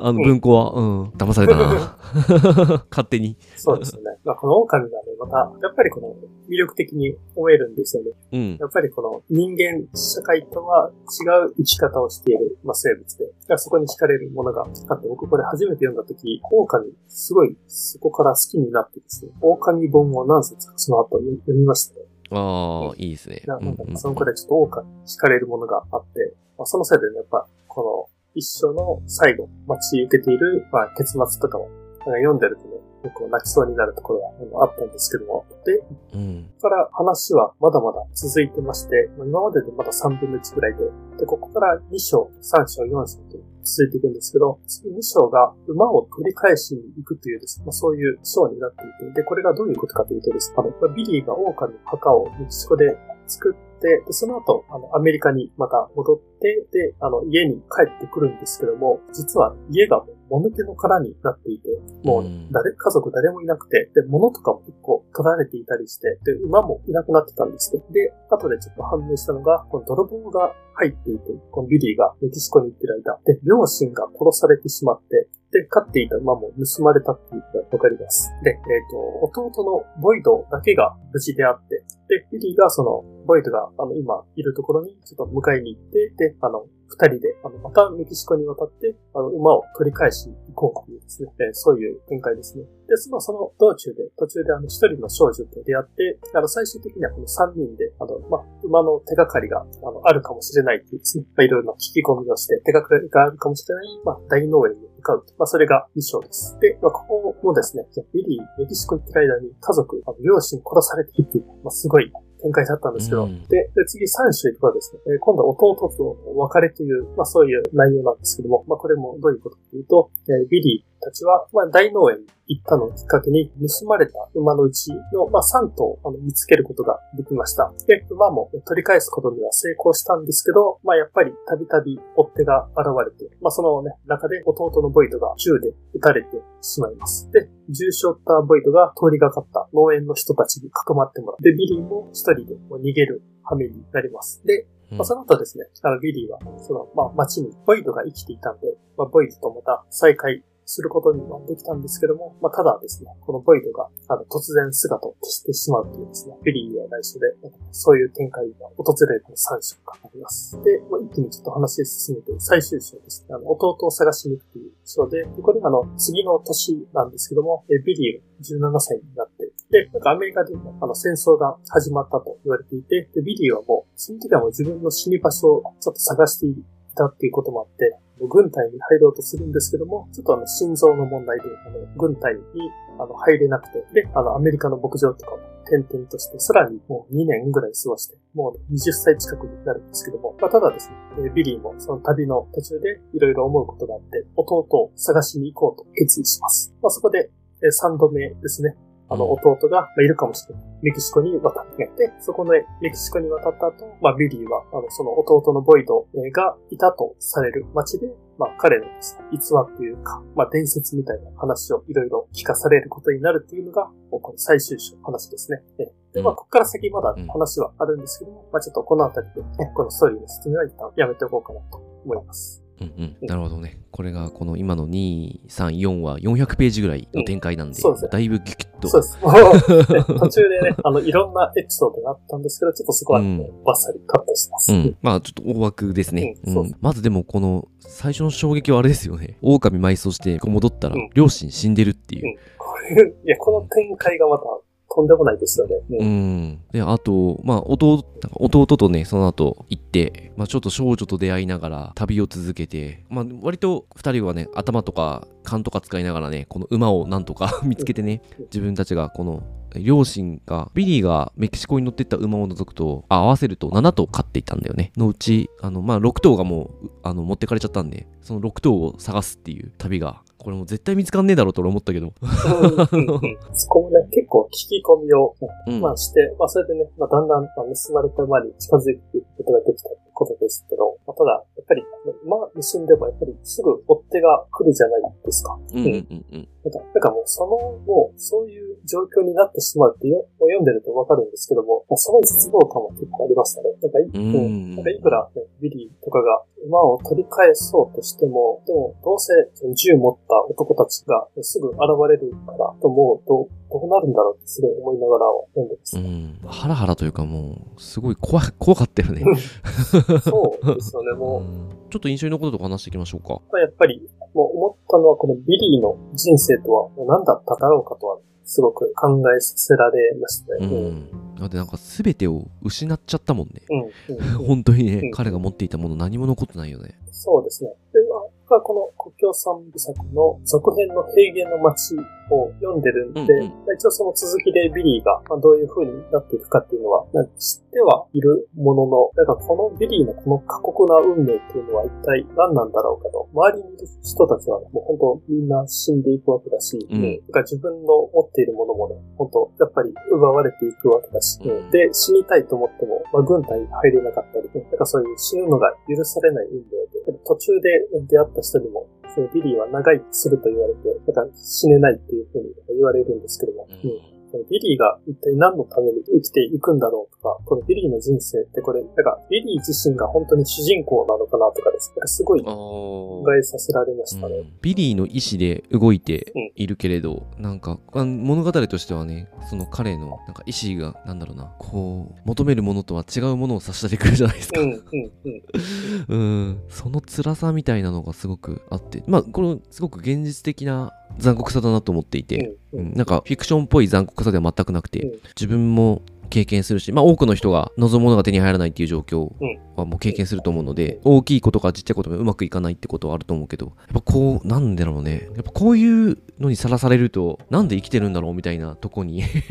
あの文庫は、うん、騙されたな。<laughs> <laughs> 勝手に。
そうですね。まあ、この狼がね、また、やっぱりこの魅力的に思えるんですよね。うん。やっぱりこの人間社会とは違う生き方をしている、まあ、生物で、そこに惹かれるものがあって、僕これ初めて読んだ時、狼、すごいそこから好きになってですね、狼本を何冊かその後読みましたね。
ああ、いいですね。
なんかそのくらいちょっと狼に惹かれるものがあって、まあ、そのせいでね、やっぱ、この一生の最後、待ち受けている、まあ、結末とかも読んでるとね、結構泣きそうになるところがあったんですけども。で、うん、から話はまだまだ続いてまして、今まででまだ3分の1ぐらいで、で、ここから2章、3章、4章と続いていくんですけど、次2章が馬を取り返しに行くというですね、まあ、そういう章になっていて、で、これがどういうことかというとですね、あの、ビリーが狼の墓をメキシコで作って、で、その後、あの、アメリカにまた戻って、で、あの、家に帰ってくるんですけども、実は家がもぬけの殻になっていて、もう誰、家族誰もいなくて、で、物とかも結構取られていたりして、で、馬もいなくなってたんですけど、で、後でちょっと判明したのが、この泥棒が入っていて、このビリーがメキシコに行ってる間、で、両親が殺されてしまって、で、飼っていた馬も盗まれたっていうのがわかります。で、えっ、ー、と、弟のボイドだけが無事であって、で、ビリーがその、ボイドが、あの、今いるところにちょっと迎えに行って、で、あの、二人で、あの、またメキシコに渡って、あの、馬を取り返しに行こうというですね、えー、そういう展開ですね。で、その、その道中で、途中であの、一人の少女と出会って、あの、最終的にはこの三人で、あの、まあ、馬の手がかりが、あの、あるかもしれないっていうですね、まあ、いろいろな聞き込みをして、手がかりがあるかもしれない、まあ、大農園に向かうと。まあ、それが一章です。で、まあ、ここもですね、ビリー、メキシコに行ってる間に家族、あの両親殺されていって、まあ、すごい展開だったんですけど、
うん。
でで、次3種とはですね、えー今度は弟との別れという、まあそういう内容なんですけども、まあこれもどういうことかというと、えービリーたちは、まあ大農園に行ったのをきっかけに、盗まれた馬のうちの、まあ3頭あの見つけることができました。で、馬も取り返すことには成功したんですけど、まあやっぱりたびたび追っ手が現れて、まあそのね、中で弟のボイドが銃で撃たれてしまいます。で、重傷を負ったボイドが通りがかった農園の人たちにかくまってもらう。で、ビリーも一人で逃げる羽目になります。で、
うん
まあ、その後ですね、あの、ビリーは、その、まあ、街にボイドが生きていたんで、まあ、ボイドとまた再会することにはできたんですけども、まあ、ただですね、このボイドが、あの、突然姿を消してしまうというですね、ビリーには内緒で、そういう展開が訪れる3章があります。で、まあ、一気にちょっと話進めて、最終章ですね、あの、弟を探しに行くという章で、でこれあの、次の年なんですけども、えビリーが17歳になって、で、なんかアメリカでもあの戦争が始まったと言われていて、でビリーはもう、その時はもう自分の死に場所をちょっと探していたっていうこともあって、軍隊に入ろうとするんですけども、ちょっとあの心臓の問題で、あの軍隊にあの入れなくて、で、あのアメリカの牧場とかも転々として、さらにもう2年ぐらい過ごして、もう、ね、20歳近くになるんですけども、まあ、ただですね、ビリーもその旅の途中でいろいろ思うことがあって、弟を探しに行こうと決意します。まあ、そこで、え3度目ですね、あの、弟がまあいるかもしれない。メキシコに渡ってで、そこのメキシコに渡った後、まあ、ビリーは、あの、その弟のボイドえーがいたとされる街で、まあ、彼のですね、逸話というか、まあ、伝説みたいな話をいろいろ聞かされることになるっていうのが、もうこの最終章の話ですね。えで、まあ、ここから先まだ話はあるんですけども、まあ、ちょっとこのあたりで、ね、このストーリーの説明は一旦やめておこうかなと思います。
うんうん、なるほどね。これがこの今の2、3、4は400ページぐらいの展開なんで、
うんで
だいぶギュギュッと。
そうです。<laughs> 途中でね、<laughs> あの、いろんなエピソードがあったんですけど、ちょっとそこはね、バッサリカットしてます。
うん。まあちょっと大枠ですね。まずでもこの最初の衝撃はあれですよね。狼埋葬して戻ったら
うん
両親死んでるっていう。
これ、いや、この展開がまた、とんでもないですよね。
う
ん。
で、あと、まあ、弟、弟とね、その後行って、まあ、ちょっと少女と出会いながら旅を続けて、まあ、割と二人はね、頭とか勘とか使いながらね、この馬をなんとか <laughs> 見つけてね、自分たちがこの、両親が、ビリーがメキシコに乗ってった馬を除くと、あ合わせると7頭飼っていたんだよね。のうち、あの、まあ、6頭がもう、あの、持ってかれちゃったんで、その6頭を探すっていう旅が、これもう絶対見つかんねえだろうと俺思ったけど。
そこもね、結構聞き込みを、
うん。
まあして、まあそれでね、まあだんだんまあ盗まれた馬に近づいていくことができたことですけど、まあ、ただ、やっぱり、馬盗んでもやっぱりすぐ追っ手が来るじゃないですか。
うんうんうんうん。
なんか、なんかもうその、もう、そういう状況になってしまうってよ読んでるとわかるんですけども、まあ、その絶望感も結構ありましたね。なんかい、
うん
うんなんかいくら、ね、ビリーとかが馬を取り返そうとしても、でも、どうせ銃持った男たちがすぐ現れるからと思うと、どうなるんだろうってすごい思いながら読んでます。
うん、ハラハラというかもう、すごい怖い、怖かったよね。
そうですよね、
う
もう。
んちょっと印象に残るとこ話していきましょうか。
まあやっぱり、もう思ったのは、このビリーの人生とは何だっただろうかとは、すごく考えさせられました
う
ね。うん。
ん。だってなんか全てを失っちゃったもんね。
うん。うんうん
本当にね、
うん
彼が持っていたもの何も残ってないよね。
そうですね。で、まあ、この国境三部作の続編の平原の街を読んでるんで、
うんうん。
まあ一応その続きでビリーがまあどういう風になっていくかっていうのは、まあ知ってはいるものの、だからこのビリーのこの過酷な運命っていうのは一体何なんだろうかと、周りにいる人たちは、ね、もう本当みんな死んでいくわけだし、
うん。
自分の持っているものもね、本当やっぱり奪われていくわけだし、
うん。
で、死にたいと思っても、まあ、軍隊に入れなかったり、ね、だからそういう死ぬのが許されない運命で、途中で出会った人にも、そのビリーは長生きすると言われて、だか死ねないっていうふうに言われるんですけども、
うん。
うんビリーが一体何のために生きていくんだろうとか、このビリーの人生ってこれ、なんかビリー自身が本当に主人公なのかなとかです。ね、なんかすごい
あ
考
ー
えさせられましたね。
ビリーの意思で動いているけれど、なんかあ物語としてはねその彼のなんか意思がなんだろうな。こう求めるものとは違うものを差し出てくるじゃないですか。
うん、うん、うん。<laughs>
うん。その辛さみたいなのがすごくあって。まあこのすごく現実的な残酷さだなと思っていて、なんかフィクションっぽい残酷さでは全くなくて、
うん。
自分も経験するし、まあ多くの人が望むものが手に入らないっていう状況
うん。
はもう経験すると思うので、大きいことかちっちゃいこともうまくいかないってことはあると思うけど、やっぱこう、なんだろうね。やっぱこういうのにさらされると、なんで生きてるんだろうみたいなとこに <laughs>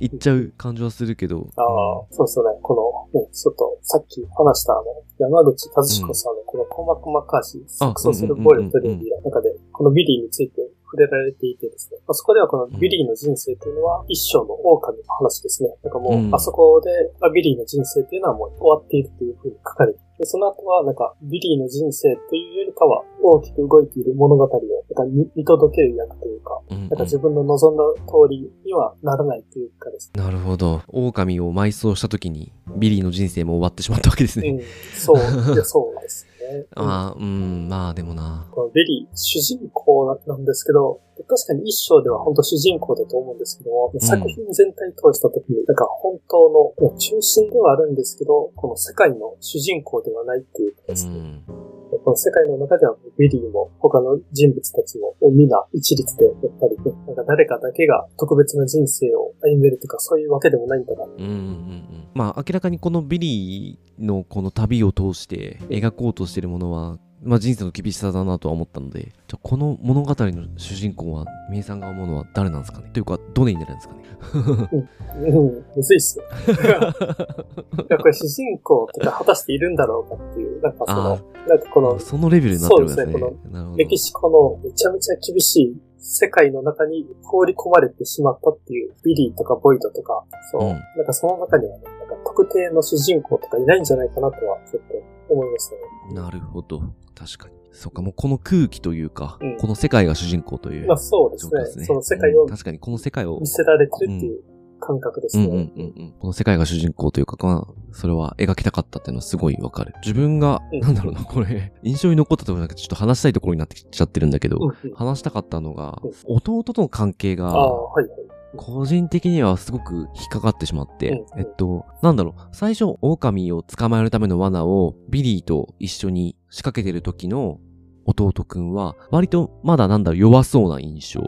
行っちゃう感じはするけど。
ああ、そうですよね。この、ね、ちょっと、さっき話したあの、山口和彦さんのこのコーマック・マッカーシー、錯綜する暴力と倫理の中で、このビリーについて触れられていてですね、まあ、そこではこのビリーの人生というのは一生の狼の話ですね。なんかもう、あそこで、あビリーの人生というのはもう終わっているというふうに書かれてで、その後は、なんか、ビリーの人生というよりかは、大きく動いている物語を、なんか見届ける役というか、なんか自分の望んだ通りにはならないというかです
ね。なるほど。狼を埋葬した時に、ビリーの人生も終わってしまったわけですね。うん、
そう、そうですね。
ああ、うん、まあでもな。
このビリー、主人公なんですけど、確かに一章では本当主人公だと思うんですけども、うん、作品全体通した時に、なんか本当の中心ではあるんですけど、この世界の主人公ではないっていうかですね。うんこの世界の中ではビリーも他の人物たちも皆一律で、やっぱりね、なんか誰かだけが特別な人生を歩んでるとかそういうわけでもないんだな。うんうんう
ん。まあ明らかにこのビリーのこの旅を通して描こうとしているものはまあ、人生の厳しさだなとは思ったので、じゃこの物語の主人公は、みえさんが思うのは誰なんですかね？というか、どれになるんですかね？
うん、むずいっすよ。やこれ主人公とか果たしているんだろうかっていう、なんかその、なんかこの、
そのレベルになってるんですね。そう
ですね、この、メキシコのめちゃめちゃ厳しい世界の中に放り込まれてしまったっていう、ビリーとかボイドとか、そう、うん、なんかその中にはね、なんか特定の主人公とかいないんじゃないかなとは、ちょっと思いましたね。
なるほど。確かに。そうか、もうこの空気というか、うん、この世界が主人公という。
まあそうですね。その世界を、うん、
確かにこの世界を
見せられてるっていう感覚ですね。うんうんうん
うん。この世界が主人公というか、まあ、それは描きたかったっていうのはすごいわかる。自分が、うん、なんだろうな、これ、印象に残ったところだけちょっと話したいところになってきちゃってるんだけど、うんうん、話したかったのが、弟との関係が、はいはい個人的にはすごく引っかかってしまって、えっと、なんだろう、最初、狼を捕まえるための罠をビリーと一緒に仕掛けてる時の弟くんは、割とまだなんだろう、弱そうな印象。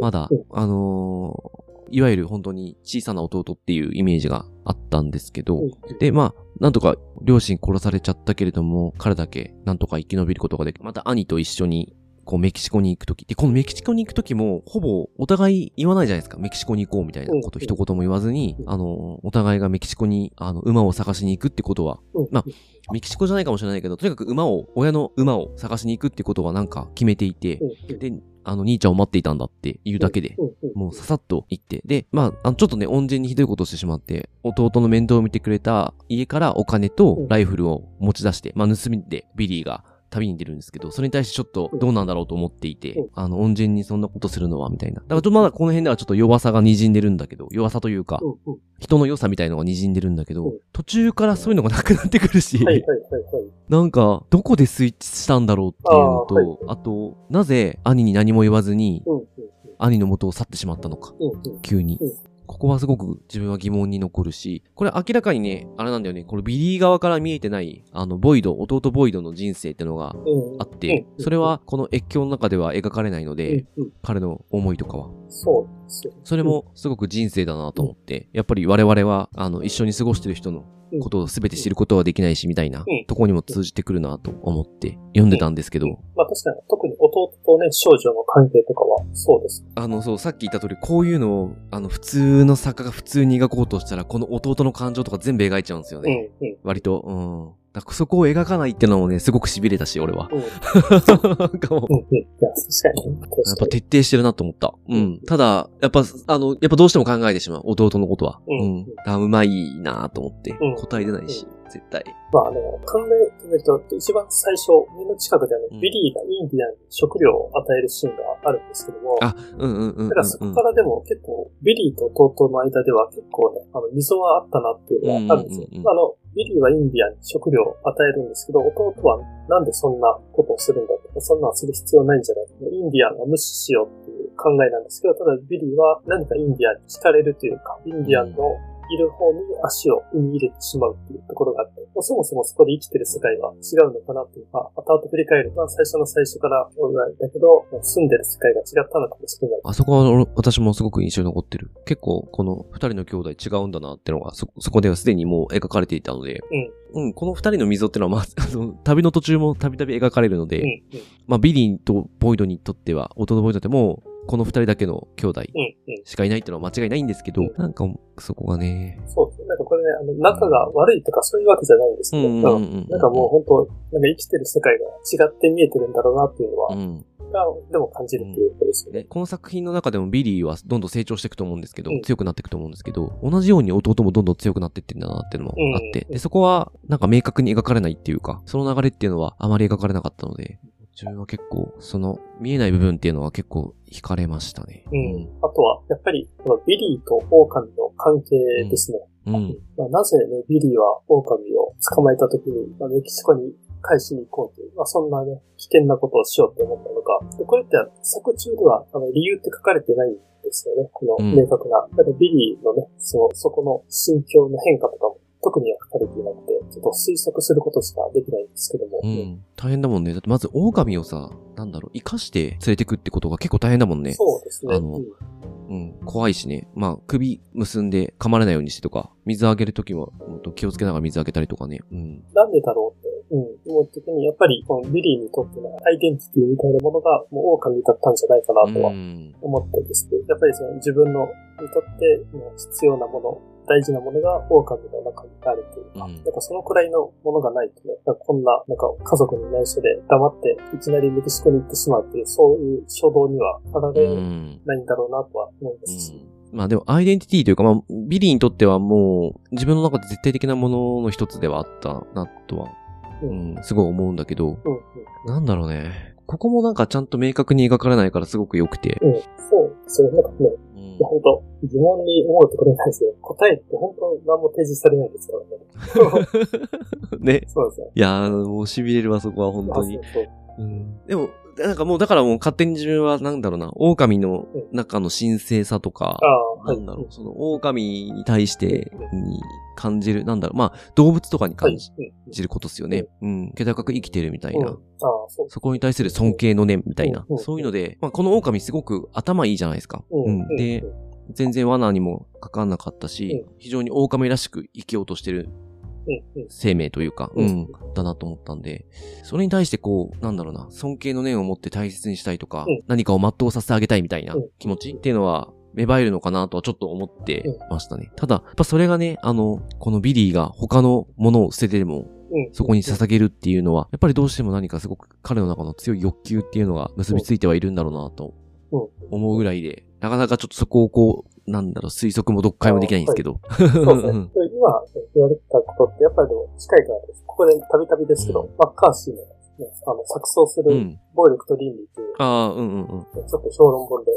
まだ、あのー、いわゆる本当に小さな弟っていうイメージがあったんですけど、で、まあ、なんとか両親殺されちゃったけれども、彼だけなんとか生き延びることができ、また兄と一緒にこうメキシコに行くとき。で、このメキシコに行くときも、ほぼお互い言わないじゃないですか。メキシコに行こうみたいなこと一言も言わずに、あの、お互いがメキシコに、あの、馬を探しに行くってことは、まあ、メキシコじゃないかもしれないけど、とにかく馬を、親の馬を探しに行くってことはなんか決めていて、で、あの、兄ちゃんを待っていたんだっていうだけで、もうささっと行って、で、まあ、あのちょっとね、恩人にひどいことをしてしまって、弟の面倒を見てくれた家からお金とライフルを持ち出して、まあ、盗みでビリーが旅に出るんですけど、それに対してちょっとどうなんだろうと思っていて、あの、恩人にそんなことするのは、みたいな。だからちょっとまだこの辺ではちょっと弱さが滲んでるんだけど、弱さというか、人の良さみたいのが滲んでるんだけど、途中からそういうのがなくなってくるし、なんか、どこでスイッチしたんだろうっていうのと、あと、なぜ兄に何も言わずに、兄の元を去ってしまったのか、急に。ここはすごく自分は疑問に残るし、これ明らかにね、あれなんだよね、このビリー側から見えてない、あの、ボイド、弟ボイドの人生ってのがあって、それはこの越境の中では描かれないので、彼の思いとかは。
そうですよ。
それもすごく人生だなと思って、やっぱり我々は、あの、一緒に過ごしてる人のことを全て知ることはできないし、みたいな、とこにも通じてくるなと思って読んでたんですけど。
まあ確かに、特に弟とね、少女の関係とかは、そうです。
あの、そう、さっき言った通り、こういうのを、あの、普通の作家が普通に描こうとしたら、この弟の感情とか全部描いちゃうんですよね。うん、うん、割と、うん。だそこを描かないってのもね、すごく痺れたし、俺は。うん、なんかもう。うん、いや、確かに。やっぱ徹底してるなと思った。うん。ただ、やっぱ、あの、やっぱどうしても考えてしまう、弟のことは。うん。うん、うまいなと思って、答え出ないし。絶対。
まあ、あの、考えてみると、一番最初、家の近くであの、うん、ビリーがインディアンに食料を与えるシーンがあるんですけども、
あ、うんうんうん、
だからそこからでも結構、ビリーと弟の間では結構ね、あの、溝はあったなっていうのはあるんですよ。うんうんうん、あの、ビリーはインディアンに食料を与えるんですけど、弟はなんでそんなことをするんだとか、そんなする必要ないんじゃないか。インディアンは無視しようっていう考えなんですけど、ただビリーは何かインディアンに惹かれるというか、インディアンのいる方に足を踏み入れてしまうっていうところがあって、そもそもそこで生きてる世界は違うのかなっていうか、後々振り返ると最初の最初から同じだけど、住んでる世界が違ったのかもしれない。
あそこは私もすごく印象に残ってる。結構この二人の兄弟違うんだなってのがそ、そこではすでにもう描かれていたので、うん。うん、この二人の溝ってのは、まあ、<laughs> あの、旅の途中もたびたび描かれるので、うんうん、まあ、ビリーとボイドにとっては、弟ボイドでも、この二人だけの兄弟
うんうん。
しかいないっていうのは間違いないんですけど、
うん
なんかそこがね、
そうですね。なんかこれね、あの、仲が悪いとかそういうわけじゃないんですけど、
うんうんうんうん
なんかもう本当、なんか生きてる世界が違って見えてるんだろうなっていうのは、
うん。
がでも感じるっていうことですよね。
で、この作品の中でもビリーはどんどん成長していくと思うんですけど、
うん
強くなっていくと思うんですけど、同じように弟もどんどん強くなっていってるんだなっていうのもあって、
うん
で、そこはなんか明確に描かれないっていうか、その流れっていうのはあまり描かれなかったので、自分は結構、その見えない部分っていうのは結構惹かれましたね。
うん。あとは、やっぱり、このビリーと狼の関係ですね。
うん。うん。
まあ、なぜね、ビリーは狼を捕まえた時に、まあ、メキシコに返しに行こうという、まあ、そんなね、危険なことをしようって思ったのか。でこれって作中では、あの、理由って書かれてないんですよね。この
うん
明確な。だからビリーのね、その、そこの心境の変化とかも特には書かれていなくて、ちょっと推測することしかできないんですけども。
うん。大変だもんね。だってまず狼をさ、なんだろう、生かして連れてくってことが結構大変だもんね。
そうですね。
あの
うん
うん。怖いしね。まあ、首結んで噛まれないようにしてとか、水あげるときも、ほんと気をつけながら水あげたりとかね。うん。
なんでだろうって、うん、思うときに、やっぱり、このビリーにとってのアイデンティティみたいなものが、もう狼だったんじゃないかなとは
うん
思ってですね。やっぱりその自分の、にとっての必要なもの、大事なものが狼の中にあるというか、
うん
なんかそのくらいのものがないとね、なんかこんな、なんか家族に内緒で黙って、いきなりメキシコに行ってしまうっていう、そういう衝動には駆られう
ん。
ないんだろうなとは思いますし。
まあでも、アイデンティティというか、まあ、ビリーにとってはもう、自分の中で絶対的なものの一つではあったな、とは、
う。
うんん、すごい思うんだけど、
うん、うん。
なんだろうね。ここもなんかちゃんと明確に描かれないからすごく良くて。
うん、そうですね。なんかね、
うん
いや本当疑問に思うところなんですよ。答えって本当何も提示されないですからね。
ね。<laughs>
そうですよ。
いやー、もう痺れるわ、そこは本当に。
あそうそう
うんでも、なんかもう、だからもう勝手に自分は、なんだろうな、狼の中の神聖さとか。ないんだろう、その狼に対してに感じる、なんだろう、まあ、動物とかに
はい。
感じることですよね。うん。気高く生きてるみたい
うん。
な。
そ
こに対する尊敬の念みたいな
うん。
そういうので、まあ、この狼すごく頭いいじゃないですか。
うん
うん。で、全然罠にもかかんなかったし、非常に狼らしく生きようとしてる。生命というか、
う
うんん、だなと思ったんで、それに対してこう、なんだろうな、尊敬の念を持って大切にしたいとか、
うん。
何かを全うさせてあげたいみたいな
うん。
気持ちっていうのは、芽生えるのかなとはちょっと思ってましたね。ただ、やっぱそれがね、あの、このビリーが他のものを捨ててでも、
うん。
そこに捧げるっていうのは、やっぱりどうしても何かすごく彼の中の強い欲求っていうのが結びついてはいるんだろうなと
うん。
思うぐらいで、なかなかちょっとそこをこう、なんだろう、推測も読解もできないんですけど。
そう <laughs> ですね。で今言われてたことって、やっぱりでも近いからです。ここでたびたびですけど、
うん
マッカーシーの、ね、あの、錯綜する
うん。
暴力と倫理という、
ああ、うんうんうん。
ちょっと評論本で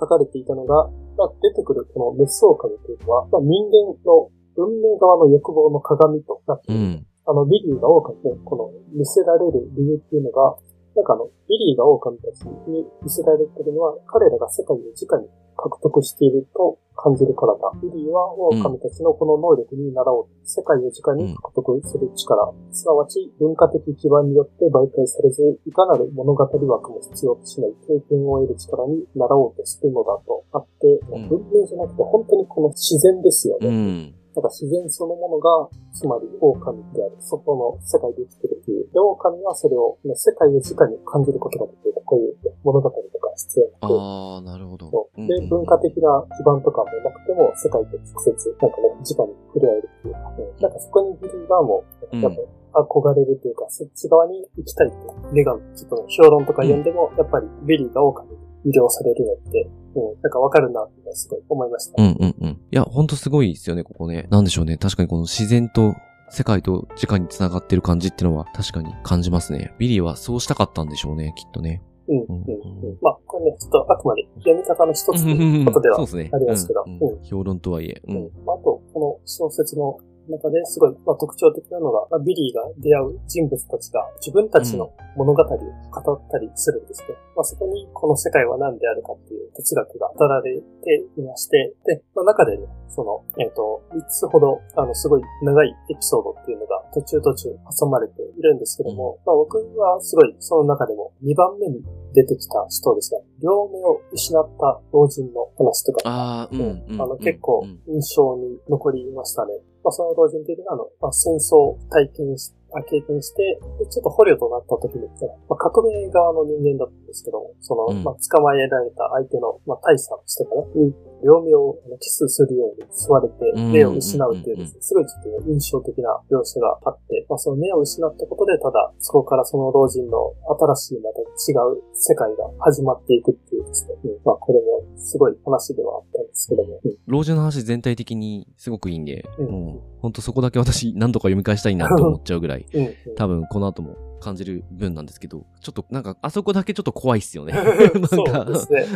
書かれていたのが、まあ、出てくるこのメスオオカミというのは、まあ、人間の文明側の欲望の鏡となっている。
うん。
あの、ビリーが狼にこの魅せられる理由っていうのが、なんかあの、ビリーが狼たちに魅せられてるのは、彼らが世界を直に獲得していると感じるからだ。ビリーは狼たちのこの能力に習おう。世界を直に獲得する力。すなわち、文化的基盤によって媒介されず、いかなる物語枠も必要としない経験を得る力に習おうとするのだとあって、
ん
文明じゃなくて本当にこの自然ですよね。
うん。
なんか自然そのものが、つまり狼である、外の世界で生きてるという。で、狼はそれを、ね、世界を直に感じることができる。こういう物語とか必要なくて。
ああ、なるほど。
そうで、文化的な基盤とかもなくても、世界と直接、なんかね、直に触れ合えるっていうか、ね、なんかそこにビリー側も、
うん
やっぱ憧れるというか、そっち側に行きたいと願う。ちょっとね、評論とか読んでも、やっぱりビリーが狼に魅了されるのって、うん、なんかわかるなってすごい思いました。
うんうんうん。いや、ほんとすごいですよね、ここね。なんでしょうね。確かにこの自然と世界と直に繋がってる感じっていうのは確かに感じますね。ビリーはそうしたかったんでしょうね、きっとね。
うん、うん、うん。まあ、これね、ちょっとあくまで読み方の一つということでは。ありますけど
うんうん
うん
評論とはいえ。う
うんん。まあ、あと、この小説の中ですごい、まあ、特徴的なのが、まあ、ビリーが出会う人物たちが自分たちの物語を語ったりするんですね。まあ、そこにこの世界は何であるかっていう哲学が語られていまして、で、まあ、中でね、その、えっ、と、3つほど、あの、すごい長いエピソードっていうのが途中途中挟まれているんですけども、まあ、僕はすごいその中でも2番目に出てきた人ですね。両目を失った老人の話とか、
ああ、うん。うん
あの、結構
うん
印象に残りましたね。まあ、その老人というのは、あの、まあ、戦争を体験し経験して、ちょっと捕虜となった時に、まあ、革命側の人間だったんですけども、その、うん、まあ、捕まえられた相手の、まあ、大佐の人かな、に両目をキスするように吸われて、目を失うっていうですね、すごいちょっと印象的な描写があって、まあ、その目を失ったことで、ただ、そこからその老人の新しいまた違う世界が始まっていくっていうですね、うん、まあ、これもすごい話ではあったんですけども。
うん、老人の話全体的にすごくいいんで、うん、本当そこだけ私何度か読み返したいなと思っちゃうぐらい、うん、多分この後も感じる分なんですけど、ちょっとなんか、あそこだけちょっと怖いっすよね。<laughs> なんか、
そうですね。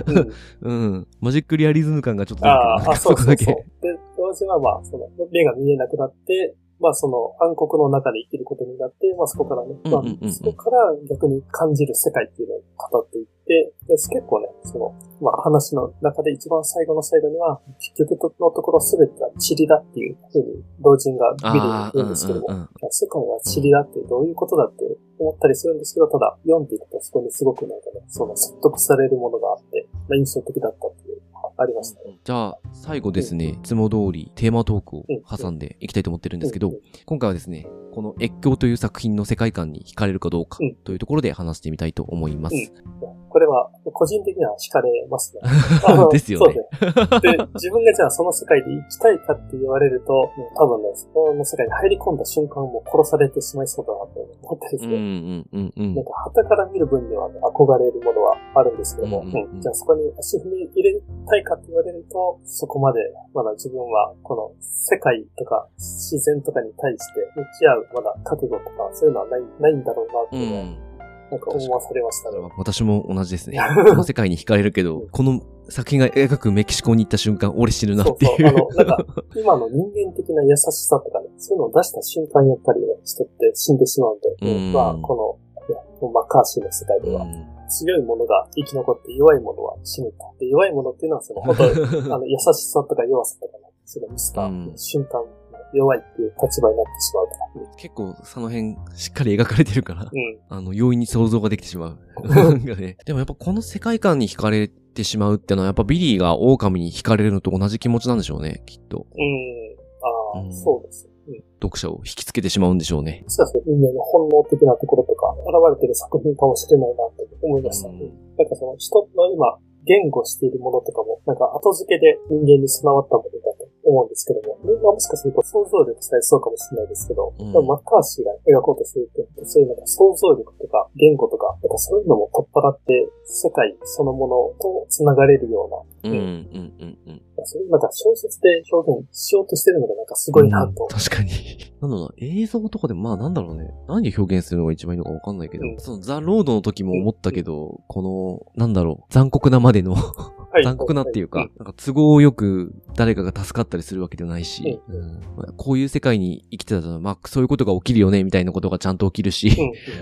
うん、うん。マジックリアリズム感がちょっと出る
けど、あそこだけ。で、同時はまあ、その、目が見えなくなって、まあその暗黒の中で生きることになって、まあそこからね、まあそこから逆に感じる世界っていうのを語っていって、で結構ね、その、まあ話の中で一番最後の最後には、結局のところ全てが塵だっていうふうに老人がビルに言うんですけども、世界は塵だってどういうことだって思ったりするんですけど、ただ読んでいくとそこにすごくなんかね、その説得されるものがあって、まあ印象的だったっありましたね。
じゃあ、最後ですね、いつも通りテーマトークを挟んでいきたいと思ってるんですけど、今回はですね、この越境という作品の世界観に惹かれるかどうかというところで話してみたいと思います。
これは、個人的には惹かれますね。<laughs>
ですよね。
で、自分がじゃあその世界で生きたいかって言われると、多分ね、その世界に入り込んだ瞬間も殺されてしまいそうだなと思ってですね。なんか、旗から見る分には、ね、憧れるものはあるんですけども、じゃあそこに足踏み入れたいかって言われると、そこまで、まだ自分は、この世界とか自然とかに対して向き合う、まだ覚悟とか、そういうのはない、ないんだろうなっていうのは、うんなんか思わされましたね。
私も同じですね。この世界に惹かれるけど、この作品が描くメキシコに行った瞬間、俺死ぬなっていう。そうそうあの、なんか、
今の人間的な優しさとかね、そういうのを出した瞬間、やっぱりね、人って死んでしまうんで、うんまあ、この、マッカーシーの世界では、強いものが生き残って弱いものは死ぬと。で弱いものっていうのは、その、本当 <laughs> あの、優しさとか弱さとかね、その見せた瞬間、弱いっていう立場になってしまうから。
結構その辺しっかり描かれてるから、うん、あの、容易に想像ができてしまう。<laughs> ね、でもやっぱこの世界観に惹かれてしまうってのはやっぱビリーが狼に惹かれるのと同じ気持ちなんでしょうね、きっと。
うん。ああ、うん、そうです。
うん、読者を引きつけてしまうんでしょうね。
そうですね。人間の本能的なところとか、現れてる作品かもしれないなって思いました、ね。うん、なんかその人の今、言語しているものとかも、なんか後付けで人間に備わったものだと思うんですけども、まあ、もしかすると想像力さえそうかもしれないですけど、うん、でもマッカーシーが描こうとすると、そういうなんか想像力とか言語とか、なんかそういうのも取っ払って、世界そのものと繋がれるような、うん、うん、うん、うん。そういうなんか小説で表現しようとしてるのがなんかすごいなと。うん、
確かに。なんだろう映像とかでまあなんだろうね。何で表現するのが一番いいのかわかんないけど、うん、そのザ・ロードの時も思ったけど、この、なんだろう、残酷なまでの <laughs> 残酷なっていうか、はいなんか都合よく誰かが助かったりするわけではないし、うん、まあ、こういう世界に生きてたら、まあそういうことが起きるよね、みたいなことがちゃんと起きるし、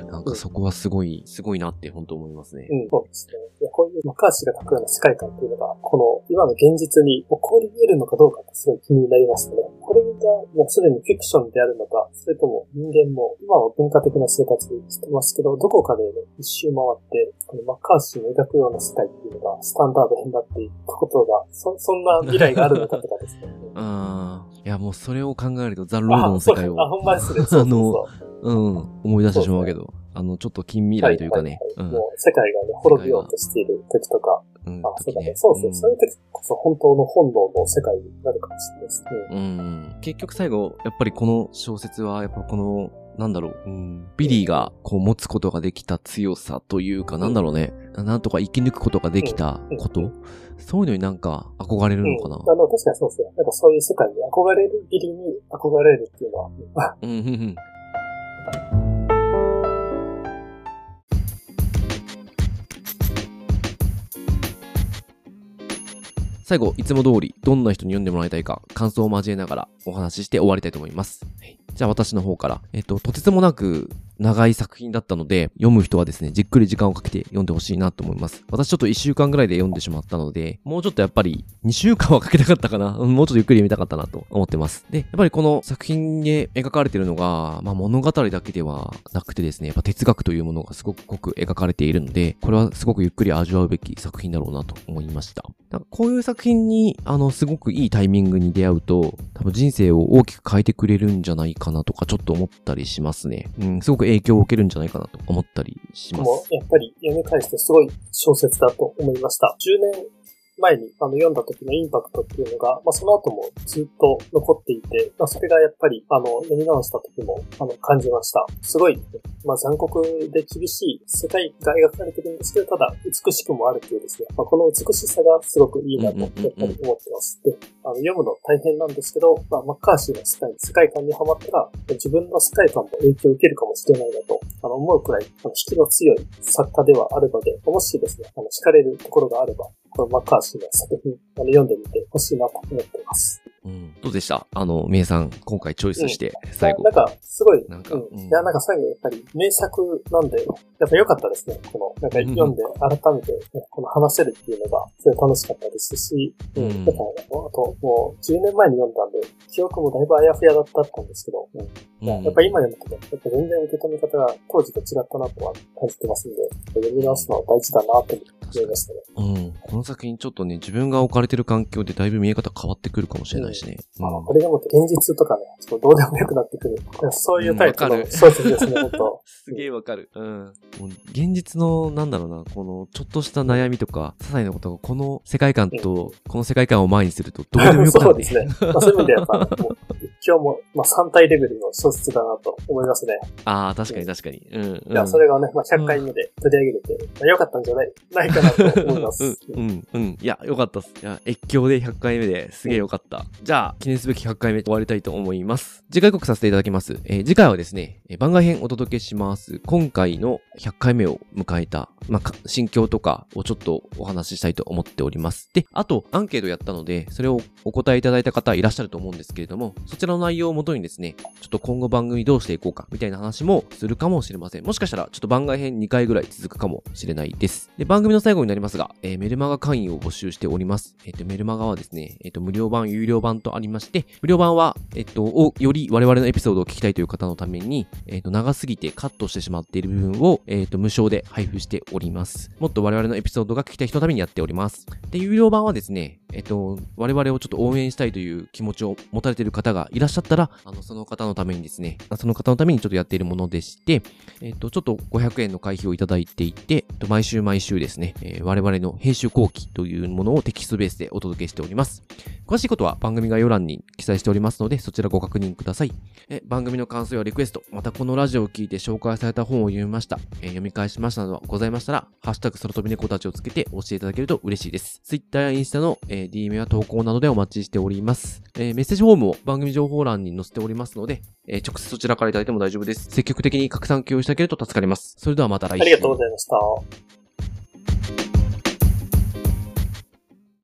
うん、<laughs> なんかそこはすごい、すごいなって本当思いますね。
うん、そうですね。こういうマカーシが書くような世界観っていうのが、この今の現実に起こり得るのかどうかってすごい気になりますね。これがもうすでにフィクションであるのか、それとも人間も今は文化的な生活してますけど、どこかで、ね、一周回って、このマッカーシーの描くような世界っていうのがスタンダードになっていくことが、そ、そんな未来があるのかとかですね。
うん。いや、もうそれを考えると、ザ・ロードの世界を。
あ、ほんまですね。<laughs>
あの、うん、思い出してしまうけど、あの、ちょっと近未来というかね。
もう世界がね、滅びようとしている時とか、うん、あ、そうだね。そうですね。そういう時こそ本当の本能の世界になるかもしれないですね。
うん。結局最後、やっぱりこの小説は、やっぱこの、なんだろう、うん、ビリーがこう持つことができた強さというか、なんだろうね、なんとか生き抜くことができたこと、そういうのになんか憧れるのかな、
うん、あの、確かにそうですね。なんかそういう世界に憧れるビリーに憧れるっていうのは。うん、うん、うん。
最後、いつも通り、どんな人に読んでもらいたいか、感想を交えながらお話しして終わりたいと思います。じゃあ私の方から、えっと、とてつもなく長い作品だったので、読む人はですね、じっくり時間をかけて読んでほしいなと思います。私ちょっと1週間ぐらいで読んでしまったので、もうちょっとやっぱり2週間はかけたかったかな？<laughs> もうちょっとゆっくり読みたかったなと思ってます。で、やっぱりこの作品に描かれているのが、まあ物語だけではなくてですね、やっぱ哲学というものがすごく濃く描かれているので、これはすごくゆっくり味わうべき作品だろうなと思いました。こういう作品に、あの、すごくいいタイミングに出会うと、多分人生を大きく変えてくれるんじゃないかかなとか、ちょっと思ったりしますね。うん、すごく影響を受けるんじゃないかなと思ったりします。
もやっぱり読み返してすごい小説だと思いました。10年前にあの読んだ時のインパクトっていうのが、まあ、その後もずっと残っていて、まあ、それがやっぱりあの読み直した時もあの感じました。すごい、まあ、残酷で厳しい世界が描かれてるんですけど、ただ美しくもあるっていうですね、まあ、この美しさがすごくいいなとやっぱり思ってます。で、あの読むの大変なんですけど、まあ、マッカーシーの世界世界観にはまったら、自分の世界観も影響を受けるかもしれないなと、あの思うくらい、あの引きの強い作家ではあるので、もしですね、あの惹かれるところがあれば、このマッカーシーの作品、あの読んでみてほしいなと思っています。
うん、どうでした？あの、名さん、今回チョイスして、最後。
なんか、すごい、なんか、うん、いや、なんか最後やっぱり名作なんで、やっぱ良かったですね。この、なんか読んで改めて、この話せるっていうのが、すごい楽しかったですし、うん。だから、あと、もう、10年前に読んだんで、記憶もだいぶあやふやだったんですけど、うん。やっぱ今読むと、やっぱ全然受け止め方が当時と違ったなとは感じてますんで、読み直すのは大事だなと思いましたね。
うん。この作品ちょっとね、自分が置かれてる環境でだいぶ見え方変わってくるかもしれないしね。
うん、これがもっと現実とかね、ちょっとどうでもよくなってくる。そういうタイプの小説ですね、
ほんと。<laughs> すげえわかる。うん。もう現実の、なんだろうな、この、ちょっとした悩みとか、些細なことが、この世界観と、この世界観を前にすると、どうでもよくなる、
ね。<laughs> そうですね。まあ、そういう意味でやっぱ、<laughs> 今日も、まあ、3体レベルの小説だなと思いますね。
ああ、確かに確かに。うん、うん。い
や、それがね、まあ、100回目で取り上げれて、まあ、よかったんじゃない、ないかなと思います。
うん、うん、うん。いや、よかったっす。いや、越境で100回目ですげえよかった。じゃあ、記念すべき100回目終わりたいと思います。次回告させていただきます。えー、次回はですねえ、番外編お届けします。今回の100回目を迎えた、まあ、心境とかをちょっとお話ししたいと思っております。で、あと、アンケートやったので、それをお答えいただいた方いらっしゃると思うんですけれども、そちらの内容をもとにですね、ちょっと今後番組どうしていこうか、みたいな話もするかもしれません。もしかしたら、ちょっと番外編2回ぐらい続くかもしれないです。で、番組の最後になりますが、えー、メルマガ会員を募集しております。えっ、と、メルマガはですね、えっ、と、無料版、有料版とありまして、無料版は、えっ、と、を、より我々のエピソードを聞きたいという方のために、えっ、と、長すぎてカットしてしまっている部分を、えっ、と、無償で配布しております。もっと我々のエピソードが聞きたい人のためにやっております。で、有料版はですね、えっ、と、我々をちょっと応援したいという気持ちを持たれている方がいらっしゃったら、あの、その方のためにですね、その方のためにちょっとやっているものでして、えっ、と、ちょっと500円の会費をいただいていて、毎週毎週ですね、えー、我々の編集後期というものをテキストベースでお届けしております。詳しいことは番番組概要欄に記載しておりますので、そちらご確認ください。え番組の感想やリクエスト、またこのラジオを聞いて紹介された本を読みました、え、読み返しましたなどございましたら、ハッシュタグ空飛び猫たちをつけて教えていただけると嬉しいです。Twitter やインスタの、え、DM や投稿などでお待ちしております。え、メッセージフォームを番組情報欄に載せておりますので、え直接そちらからいただいても大丈夫です。積極的に拡散共有してあげると助かります。それではまた来週。
ありがとうございました。